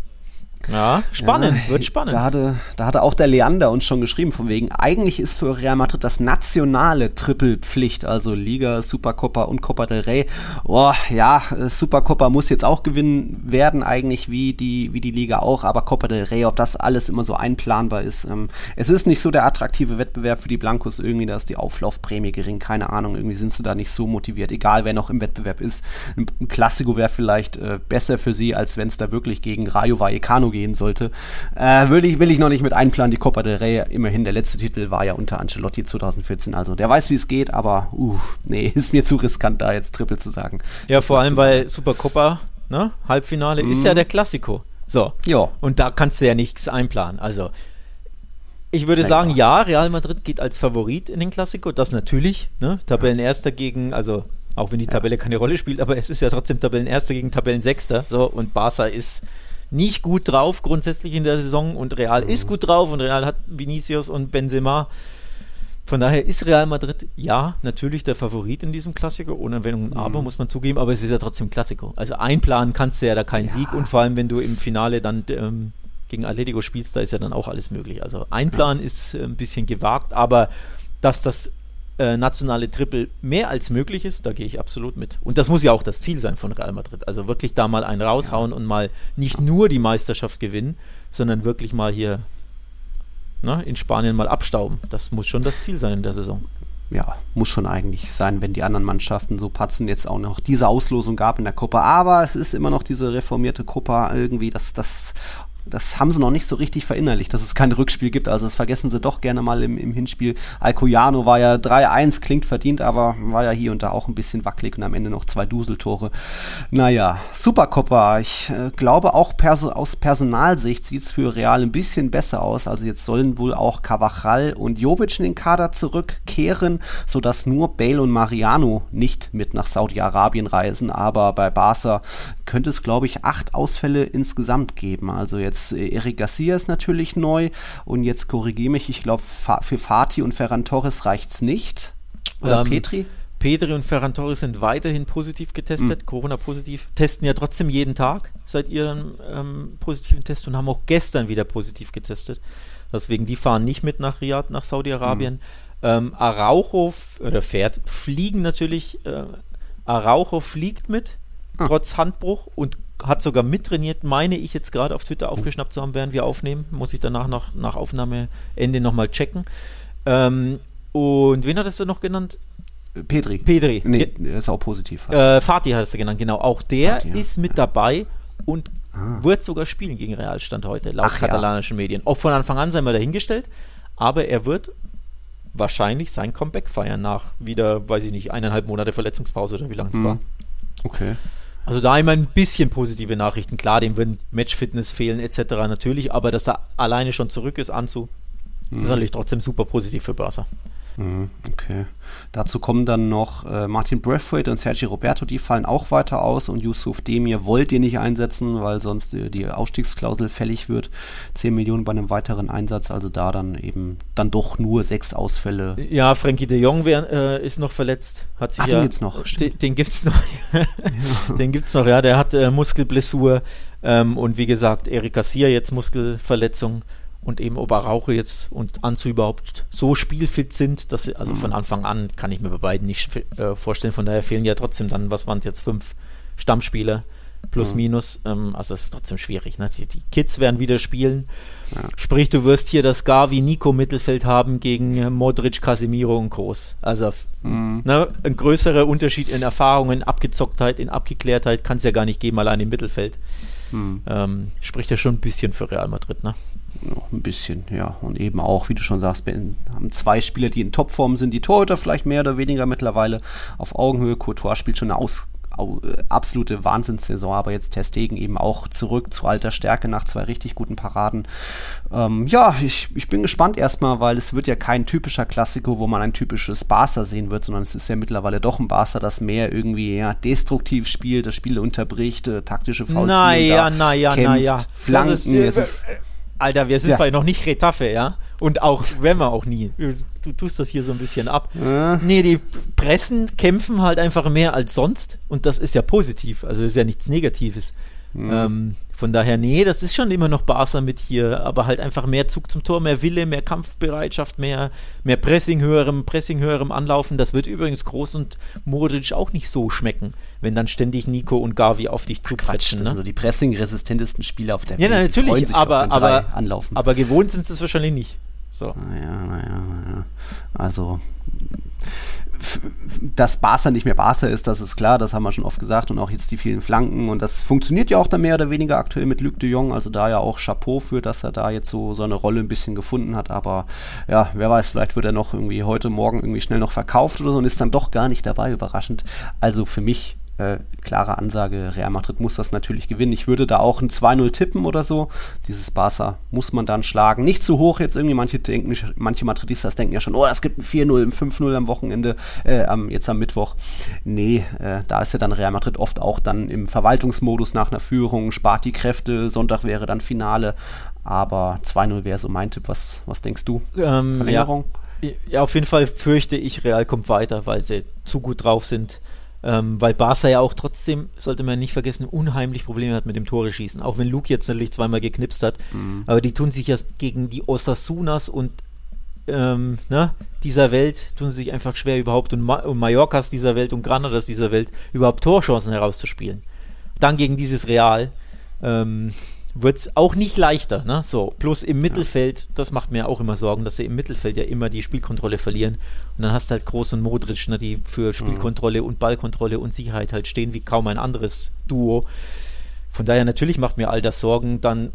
ja, spannend, ja, wird spannend. Da hatte, da hatte auch der Leander uns schon geschrieben, von wegen, eigentlich ist für Real Madrid das nationale Triple Pflicht, also Liga, Supercopa und Copa del Rey. Oh, ja, Supercopa muss jetzt auch gewinnen werden, eigentlich wie die, wie die Liga auch, aber Copa del Rey, ob das alles immer so einplanbar ist. Ähm, es ist nicht so der attraktive Wettbewerb für die Blancos irgendwie, da ist die Auflaufprämie gering, keine Ahnung, irgendwie sind sie da nicht so motiviert, egal wer noch im Wettbewerb ist. Ein Klassiko wäre vielleicht äh, besser für sie, als wenn es da wirklich gegen Rayo Vallecano Gehen sollte. Äh, will, ich, will ich noch nicht mit einplanen. Die Copa del Rey, immerhin der letzte Titel war ja unter Ancelotti 2014. Also der weiß, wie es geht, aber uh, nee, ist mir zu riskant, da jetzt Triple zu sagen. Ja, vor allem, weil Supercopa, ne, Halbfinale, mhm. ist ja der Klassiko. So. Ja. Und da kannst du ja nichts einplanen. Also ich würde Nein, sagen, ja, Real Madrid geht als Favorit in den Klassiko, das natürlich. Ne? Tabellenerster gegen, also auch wenn die Tabelle keine Rolle spielt, aber es ist ja trotzdem Tabellenerster gegen Tabellensechster. So, und Barca ist nicht gut drauf grundsätzlich in der Saison und Real mhm. ist gut drauf und Real hat Vinicius und Benzema. Von daher ist Real Madrid ja natürlich der Favorit in diesem Klassiker, ohne Wenn und Aber, mhm. muss man zugeben, aber es ist ja trotzdem Klassiker. Also einplanen kannst du ja da keinen ja. Sieg und vor allem, wenn du im Finale dann ähm, gegen Atletico spielst, da ist ja dann auch alles möglich. Also einplanen ja. ist äh, ein bisschen gewagt, aber dass das äh, nationale Triple mehr als möglich ist, da gehe ich absolut mit. Und das muss ja auch das Ziel sein von Real Madrid. Also wirklich da mal einen raushauen ja. und mal nicht nur die Meisterschaft gewinnen, sondern wirklich mal hier ne, in Spanien mal abstauben. Das muss schon das Ziel sein in der Saison. Ja, muss schon eigentlich sein, wenn die anderen Mannschaften so patzen, jetzt auch noch diese Auslosung gab in der Gruppe. Aber es ist immer noch diese reformierte Gruppe irgendwie, das, das das haben sie noch nicht so richtig verinnerlicht, dass es kein Rückspiel gibt. Also das vergessen sie doch gerne mal im, im Hinspiel. Alcoyano war ja 3-1, klingt verdient, aber war ja hier und da auch ein bisschen wackelig und am Ende noch zwei Duseltore. Naja, Supercoppa. Ich äh, glaube auch perso aus Personalsicht sieht es für Real ein bisschen besser aus. Also jetzt sollen wohl auch Cavachal und Jovic in den Kader zurückkehren, sodass nur Bale und Mariano nicht mit nach Saudi-Arabien reisen. Aber bei Barca könnte es, glaube ich, acht Ausfälle insgesamt geben. Also jetzt äh, Eric Garcia ist natürlich neu und jetzt korrigiere mich, ich glaube, für Fatih und Ferran Torres reicht es nicht. Oder ähm, Petri? Petri und Ferran Torres sind weiterhin positiv getestet, mhm. Corona-positiv, testen ja trotzdem jeden Tag seit ihrem ähm, positiven Test und haben auch gestern wieder positiv getestet. Deswegen, die fahren nicht mit nach Riyadh, nach Saudi-Arabien. Mhm. Ähm, Araujo, oder fährt, fliegen natürlich, äh, Araujo fliegt mit, ah. trotz Handbruch und hat sogar mittrainiert, meine ich jetzt gerade auf Twitter aufgeschnappt zu haben, während wir aufnehmen. Muss ich danach noch, nach Aufnahmeende nochmal checken. Ähm, und wen hattest du noch genannt? Petri. Petri. Nee, ist auch positiv. Äh, Fatih hattest du genannt, genau. Auch der Fatih, ist mit ja. dabei und ah. wird sogar spielen gegen Realstand heute, laut Ach, katalanischen ja. Medien. Ob von Anfang an sei mal dahingestellt, aber er wird wahrscheinlich sein Comeback feiern nach wieder, weiß ich nicht, eineinhalb Monate Verletzungspause oder wie lange es hm. war. Okay. Also da immer ein bisschen positive Nachrichten. Klar, dem wird Matchfitness fehlen etc. natürlich, aber dass er alleine schon zurück ist, Anzu, mhm. ist natürlich trotzdem super positiv für Börser. Mhm, okay. Dazu kommen dann noch äh, Martin Braithwaite und Sergio Roberto, die fallen auch weiter aus und Yusuf Demir wollt ihr nicht einsetzen, weil sonst äh, die Ausstiegsklausel fällig wird. 10 Millionen bei einem weiteren Einsatz, also da dann eben dann doch nur sechs Ausfälle. Ja, Frankie de Jong wär, äh, ist noch verletzt. Hat sich Ach, ja, den gibt's noch. Den, den gibt's noch. ja. Den gibt's noch, ja. Der hat äh, Muskelblessur ähm, und wie gesagt, Eric Garcia jetzt Muskelverletzung und eben ob Araujo jetzt und Anzu überhaupt so spielfit sind, dass sie, also von mhm. Anfang an kann ich mir bei beiden nicht äh, vorstellen. Von daher fehlen ja trotzdem dann, was waren es jetzt, fünf Stammspieler plus mhm. minus. Ähm, also es ist trotzdem schwierig. Ne? Die, die, Kids werden wieder spielen. Ja. Sprich, du wirst hier das Gavi Nico Mittelfeld haben gegen Modric, Casemiro und Groß. Also mhm. ne, ein größerer Unterschied in Erfahrungen, Abgezocktheit, in Abgeklärtheit kann es ja gar nicht geben, allein im Mittelfeld. Mhm. Ähm, spricht ja schon ein bisschen für Real Madrid, ne? Noch ein bisschen, ja. Und eben auch, wie du schon sagst, haben zwei Spieler, die in Topform sind, die Torhüter vielleicht mehr oder weniger mittlerweile auf Augenhöhe. Courtois spielt schon eine aus, äh, absolute Wahnsinnssaison, aber jetzt Testegen eben auch zurück zu alter Stärke nach zwei richtig guten Paraden. Ähm, ja, ich, ich bin gespannt erstmal, weil es wird ja kein typischer Klassiker, wo man ein typisches Barca sehen wird, sondern es ist ja mittlerweile doch ein Barca, das mehr irgendwie ja, destruktiv spielt, das Spiel unterbricht, äh, taktische Fouls. Naja, naja, naja. Flanken. Das ist, äh, ist, Alter, wir sind ja. noch nicht Retafe, ja? Und auch, wenn wir auch nie. Du tust das hier so ein bisschen ab. Ja. Nee, die pressen, kämpfen halt einfach mehr als sonst. Und das ist ja positiv. Also ist ja nichts Negatives. Mhm. Ähm, von daher, nee, das ist schon immer noch Barca mit hier, aber halt einfach mehr Zug zum Tor, mehr Wille, mehr Kampfbereitschaft, mehr, mehr Pressing, höherem Pressing, höherem Anlaufen. Das wird übrigens Groß und Modric auch nicht so schmecken, wenn dann ständig Nico und Gavi auf dich zuquatschen. Ne? Also die pressing-resistentesten Spieler auf der Welt. Ja, natürlich, aber, aber, aber gewohnt sind sie es wahrscheinlich nicht. So. Naja, naja, naja. Also dass Barca nicht mehr Barca ist, das ist klar, das haben wir schon oft gesagt und auch jetzt die vielen Flanken und das funktioniert ja auch dann mehr oder weniger aktuell mit Luc de Jong, also da ja auch Chapeau für, dass er da jetzt so seine Rolle ein bisschen gefunden hat, aber ja, wer weiß, vielleicht wird er noch irgendwie heute Morgen irgendwie schnell noch verkauft oder so und ist dann doch gar nicht dabei, überraschend. Also für mich äh, klare Ansage, Real Madrid muss das natürlich gewinnen. Ich würde da auch ein 2-0 tippen oder so. Dieses Barca muss man dann schlagen. Nicht zu hoch jetzt irgendwie, manche denken, manche Madridistas denken ja schon, oh, es gibt ein 4-0, ein 5-0 am Wochenende, äh, am, jetzt am Mittwoch. Nee, äh, da ist ja dann Real Madrid oft auch dann im Verwaltungsmodus nach einer Führung, spart die Kräfte, Sonntag wäre dann Finale. Aber 2-0 wäre so mein Tipp. Was, was denkst du? Ähm, Verlängerung? Ja. ja, auf jeden Fall fürchte ich, Real kommt weiter, weil sie zu gut drauf sind. Ähm, weil Barca ja auch trotzdem, sollte man nicht vergessen, unheimlich Probleme hat mit dem Tore schießen. Auch wenn Luke jetzt natürlich zweimal geknipst hat. Mhm. Aber die tun sich ja gegen die Osasunas und ähm, ne, dieser Welt, tun sie sich einfach schwer überhaupt und, Ma und Mallorcas dieser Welt und Granadas dieser Welt überhaupt Torchancen herauszuspielen. Dann gegen dieses Real. Ähm, wird es auch nicht leichter. Ne? So, plus im Mittelfeld, das macht mir auch immer Sorgen, dass sie im Mittelfeld ja immer die Spielkontrolle verlieren. Und dann hast du halt Groß und Modric, ne, die für Spielkontrolle mhm. und Ballkontrolle und Sicherheit halt stehen wie kaum ein anderes Duo. Von daher natürlich macht mir all das Sorgen. Dann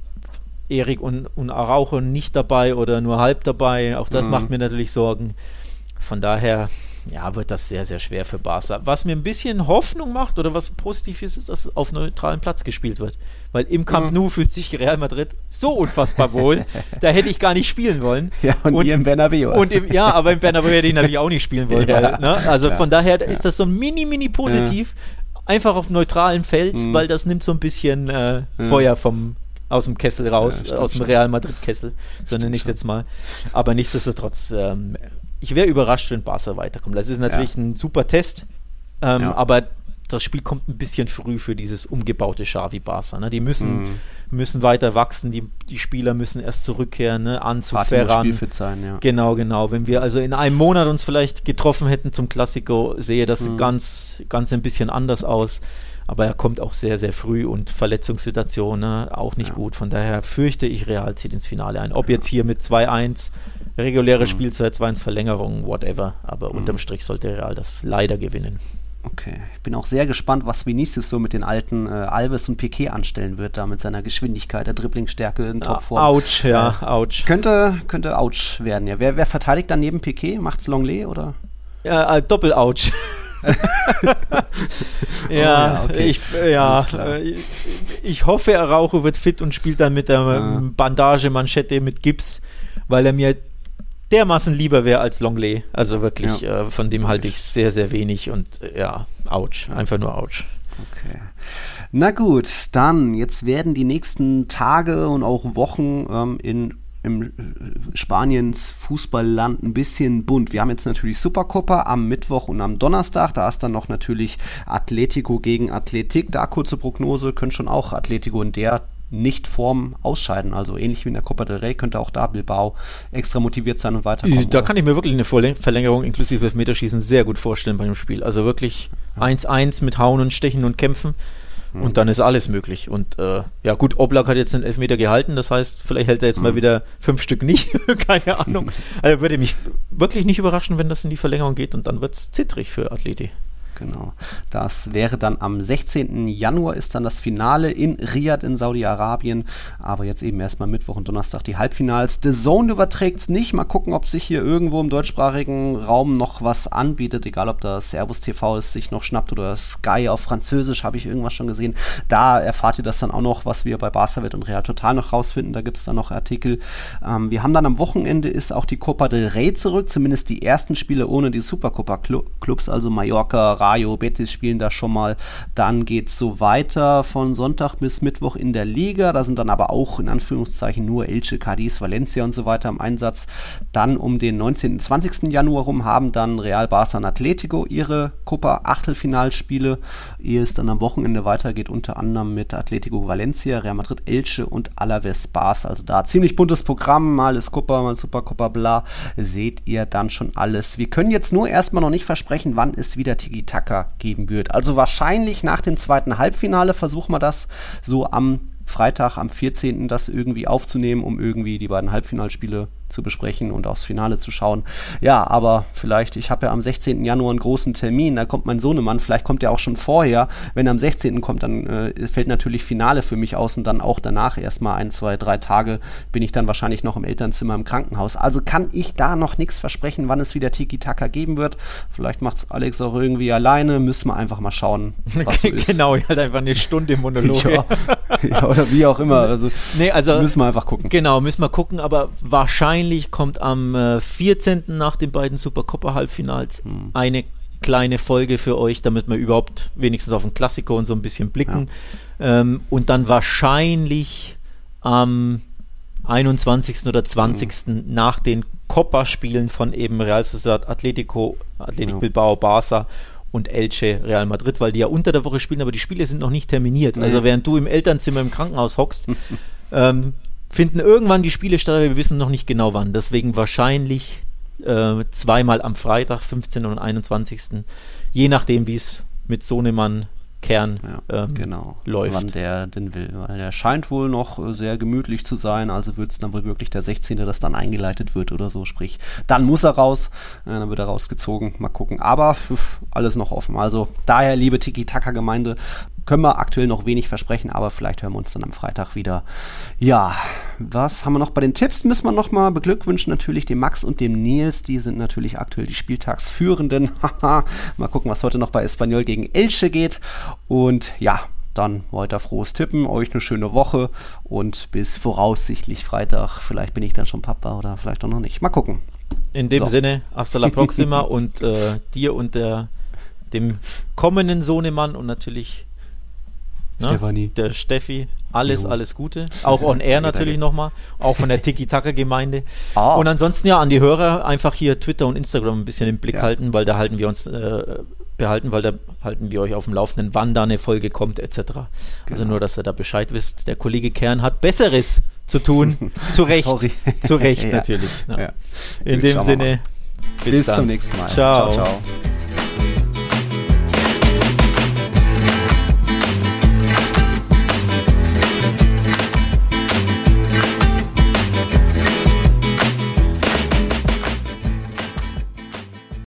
Erik und, und Araujo nicht dabei oder nur halb dabei. Auch das mhm. macht mir natürlich Sorgen. Von daher, ja, wird das sehr, sehr schwer für Barca. Was mir ein bisschen Hoffnung macht oder was positiv ist, ist, dass es auf neutralem Platz gespielt wird. Weil im Camp mhm. Nou fühlt sich Real Madrid so unfassbar wohl, da hätte ich gar nicht spielen wollen. Ja, und, und ihr im Bernabeu. Und im, ja, aber im Bernabeu hätte ich natürlich auch nicht spielen wollen. Ja, weil, ne? Also klar, von daher ja. ist das so mini, mini positiv. Ja. Einfach auf neutralem Feld, mhm. weil das nimmt so ein bisschen äh, Feuer vom, aus dem Kessel raus, aus dem Real Madrid-Kessel, sondern nicht jetzt mal. Aber nichtsdestotrotz ähm, ich wäre überrascht, wenn Barca weiterkommt. Das ist natürlich ja. ein super Test, ähm, ja. aber das Spiel kommt ein bisschen früh für dieses umgebaute Xavi Barca. Ne? Die müssen, mm. müssen weiter wachsen, die, die Spieler müssen erst zurückkehren, ne? an zu Ferran. Sein, ja. Genau, genau. Wenn wir also in einem Monat uns vielleicht getroffen hätten zum Klassiko, sehe das mm. ganz, ganz ein bisschen anders aus. Aber er kommt auch sehr, sehr früh und Verletzungssituation ne? auch nicht ja. gut. Von daher fürchte ich, Real zieht ins Finale ein. Ob jetzt hier mit 2-1 reguläre mhm. Spielzeit, 2 Verlängerung, whatever. Aber mhm. unterm Strich sollte Real das leider gewinnen. Okay, ich bin auch sehr gespannt, was Vinicius so mit den alten äh, Alves und Piquet anstellen wird, da mit seiner Geschwindigkeit, der Dribblingstärke in Topform. Ouch, ja, äh, ouch. Könnte, könnte ouch werden, ja. Wer, wer verteidigt dann neben Piquet? Macht's Longley oder? Ja, äh, Doppel-Ouch. ja, oh, ja, okay. ich, ja äh, ich hoffe, Araujo wird fit und spielt dann mit der ja. Bandage, Manschette, mit Gips, weil er mir dermaßen lieber wäre als Longley. Also wirklich, ja. äh, von dem halte ich sehr, sehr wenig und äh, ja, ouch. Einfach nur ouch. Okay. Na gut, dann jetzt werden die nächsten Tage und auch Wochen ähm, in im äh, Spaniens Fußballland ein bisschen bunt. Wir haben jetzt natürlich Supercopa am Mittwoch und am Donnerstag. Da ist dann noch natürlich Atletico gegen Athletik. Da kurze Prognose, können schon auch Atletico in der nicht vorm Ausscheiden. Also ähnlich wie in der Copa del Rey könnte auch da Bilbao extra motiviert sein und weiterkommen. Da kann ich mir wirklich eine Verlängerung inklusive Elfmeterschießen sehr gut vorstellen bei dem Spiel. Also wirklich 1-1 ja. mit Hauen und Stechen und Kämpfen. Mhm. Und dann ist alles möglich. Und äh, ja, gut, Oblak hat jetzt einen Elfmeter gehalten, das heißt, vielleicht hält er jetzt mhm. mal wieder fünf Stück nicht. Keine Ahnung. Also würde mich wirklich nicht überraschen, wenn das in die Verlängerung geht und dann wird es zittrig für Athleti. Genau. Das wäre dann am 16. Januar ist dann das Finale in Riyadh in Saudi-Arabien. Aber jetzt eben erstmal Mittwoch und Donnerstag die Halbfinals. The Zone überträgt es nicht. Mal gucken, ob sich hier irgendwo im deutschsprachigen Raum noch was anbietet. Egal, ob das Servus TV es sich noch schnappt oder Sky auf Französisch, habe ich irgendwas schon gesehen. Da erfahrt ihr das dann auch noch, was wir bei Barca-Welt und Real Total noch rausfinden. Da gibt es dann noch Artikel. Ähm, wir haben dann am Wochenende ist auch die Copa del Rey zurück. Zumindest die ersten Spiele ohne die Supercopa-Clubs, also Mallorca, Rayo, Betis spielen da schon mal. Dann geht es so weiter von Sonntag bis Mittwoch in der Liga. Da sind dann aber auch in Anführungszeichen nur Elche, Cadiz, Valencia und so weiter im Einsatz. Dann um den 19. und 20. Januar rum haben dann Real Barca und Atletico ihre Copa Achtelfinalspiele, ehe es dann am Wochenende weitergeht, unter anderem mit Atletico Valencia, Real Madrid Elche und Alaves Barca. Also da ziemlich buntes Programm, mal ist Copa, mal Supercopa, bla, seht ihr dann schon alles. Wir können jetzt nur erstmal noch nicht versprechen, wann es wieder Tiki Taka geben wird. Also wahrscheinlich nach dem zweiten Halbfinale versuchen wir das so am Freitag, am 14. das irgendwie aufzunehmen, um irgendwie die beiden Halbfinalspiele zu besprechen und aufs Finale zu schauen. Ja, aber vielleicht, ich habe ja am 16. Januar einen großen Termin, da kommt mein Sohnemann, vielleicht kommt er auch schon vorher. Wenn er am 16. kommt, dann äh, fällt natürlich Finale für mich aus und dann auch danach erstmal ein, zwei, drei Tage bin ich dann wahrscheinlich noch im Elternzimmer im Krankenhaus. Also kann ich da noch nichts versprechen, wann es wieder Tiki-Taka geben wird. Vielleicht macht es Alex auch irgendwie alleine, müssen wir einfach mal schauen, was so ist. genau, halt einfach eine Stunde Monologe. ja, ja, oder wie auch immer. Also, nee, also müssen wir einfach gucken. Genau, müssen wir gucken, aber wahrscheinlich kommt am äh, 14. nach den beiden Supercopper-Halbfinals hm. eine kleine Folge für euch, damit wir überhaupt wenigstens auf den Klassiker und so ein bisschen blicken. Ja. Ähm, und dann wahrscheinlich am 21. oder 20. Mhm. nach den Copa-Spielen von eben Real Sociedad, Atletico, Atletico ja. Bilbao, Barca und Elche Real Madrid, weil die ja unter der Woche spielen, aber die Spiele sind noch nicht terminiert. Nee. Also während du im Elternzimmer im Krankenhaus hockst, ähm, finden irgendwann die Spiele statt, aber wir wissen noch nicht genau wann. Deswegen wahrscheinlich äh, zweimal am Freitag, 15. und 21. Je nachdem, wie es mit Sohnemann Kern ja, ähm, genau, läuft. Wann der denn will. Weil der scheint wohl noch äh, sehr gemütlich zu sein, also wird es dann wohl wirklich der 16., das dann eingeleitet wird oder so. Sprich, dann muss er raus, äh, dann wird er rausgezogen. Mal gucken. Aber pf, alles noch offen. Also daher, liebe Tiki-Taka-Gemeinde, können wir aktuell noch wenig versprechen, aber vielleicht hören wir uns dann am Freitag wieder. Ja, was haben wir noch bei den Tipps? Müssen wir nochmal beglückwünschen natürlich dem Max und dem Nils. Die sind natürlich aktuell die Spieltagsführenden. mal gucken, was heute noch bei Espanyol gegen Elche geht. Und ja, dann weiter frohes Tippen, euch eine schöne Woche und bis voraussichtlich Freitag. Vielleicht bin ich dann schon Papa oder vielleicht auch noch nicht. Mal gucken. In dem so. Sinne, hasta la proxima und äh, dir und der, dem kommenden Sohnemann und natürlich Ne? Stefanie. Der Steffi. Alles, jo. alles Gute. Auch on air natürlich nochmal. Auch von der Tiki-Taka-Gemeinde. Ah. Und ansonsten ja an die Hörer einfach hier Twitter und Instagram ein bisschen im Blick ja. halten, weil da halten wir uns äh, behalten, weil da halten wir euch auf dem Laufenden, wann da eine Folge kommt, etc. Also genau. Also nur, dass ihr da Bescheid wisst. Der Kollege Kern hat Besseres zu tun. zu Recht. Sorry. Zu Recht ja. natürlich. Ja. In dem Sinne, bis, bis zum nächsten Mal. ciao. ciao, ciao.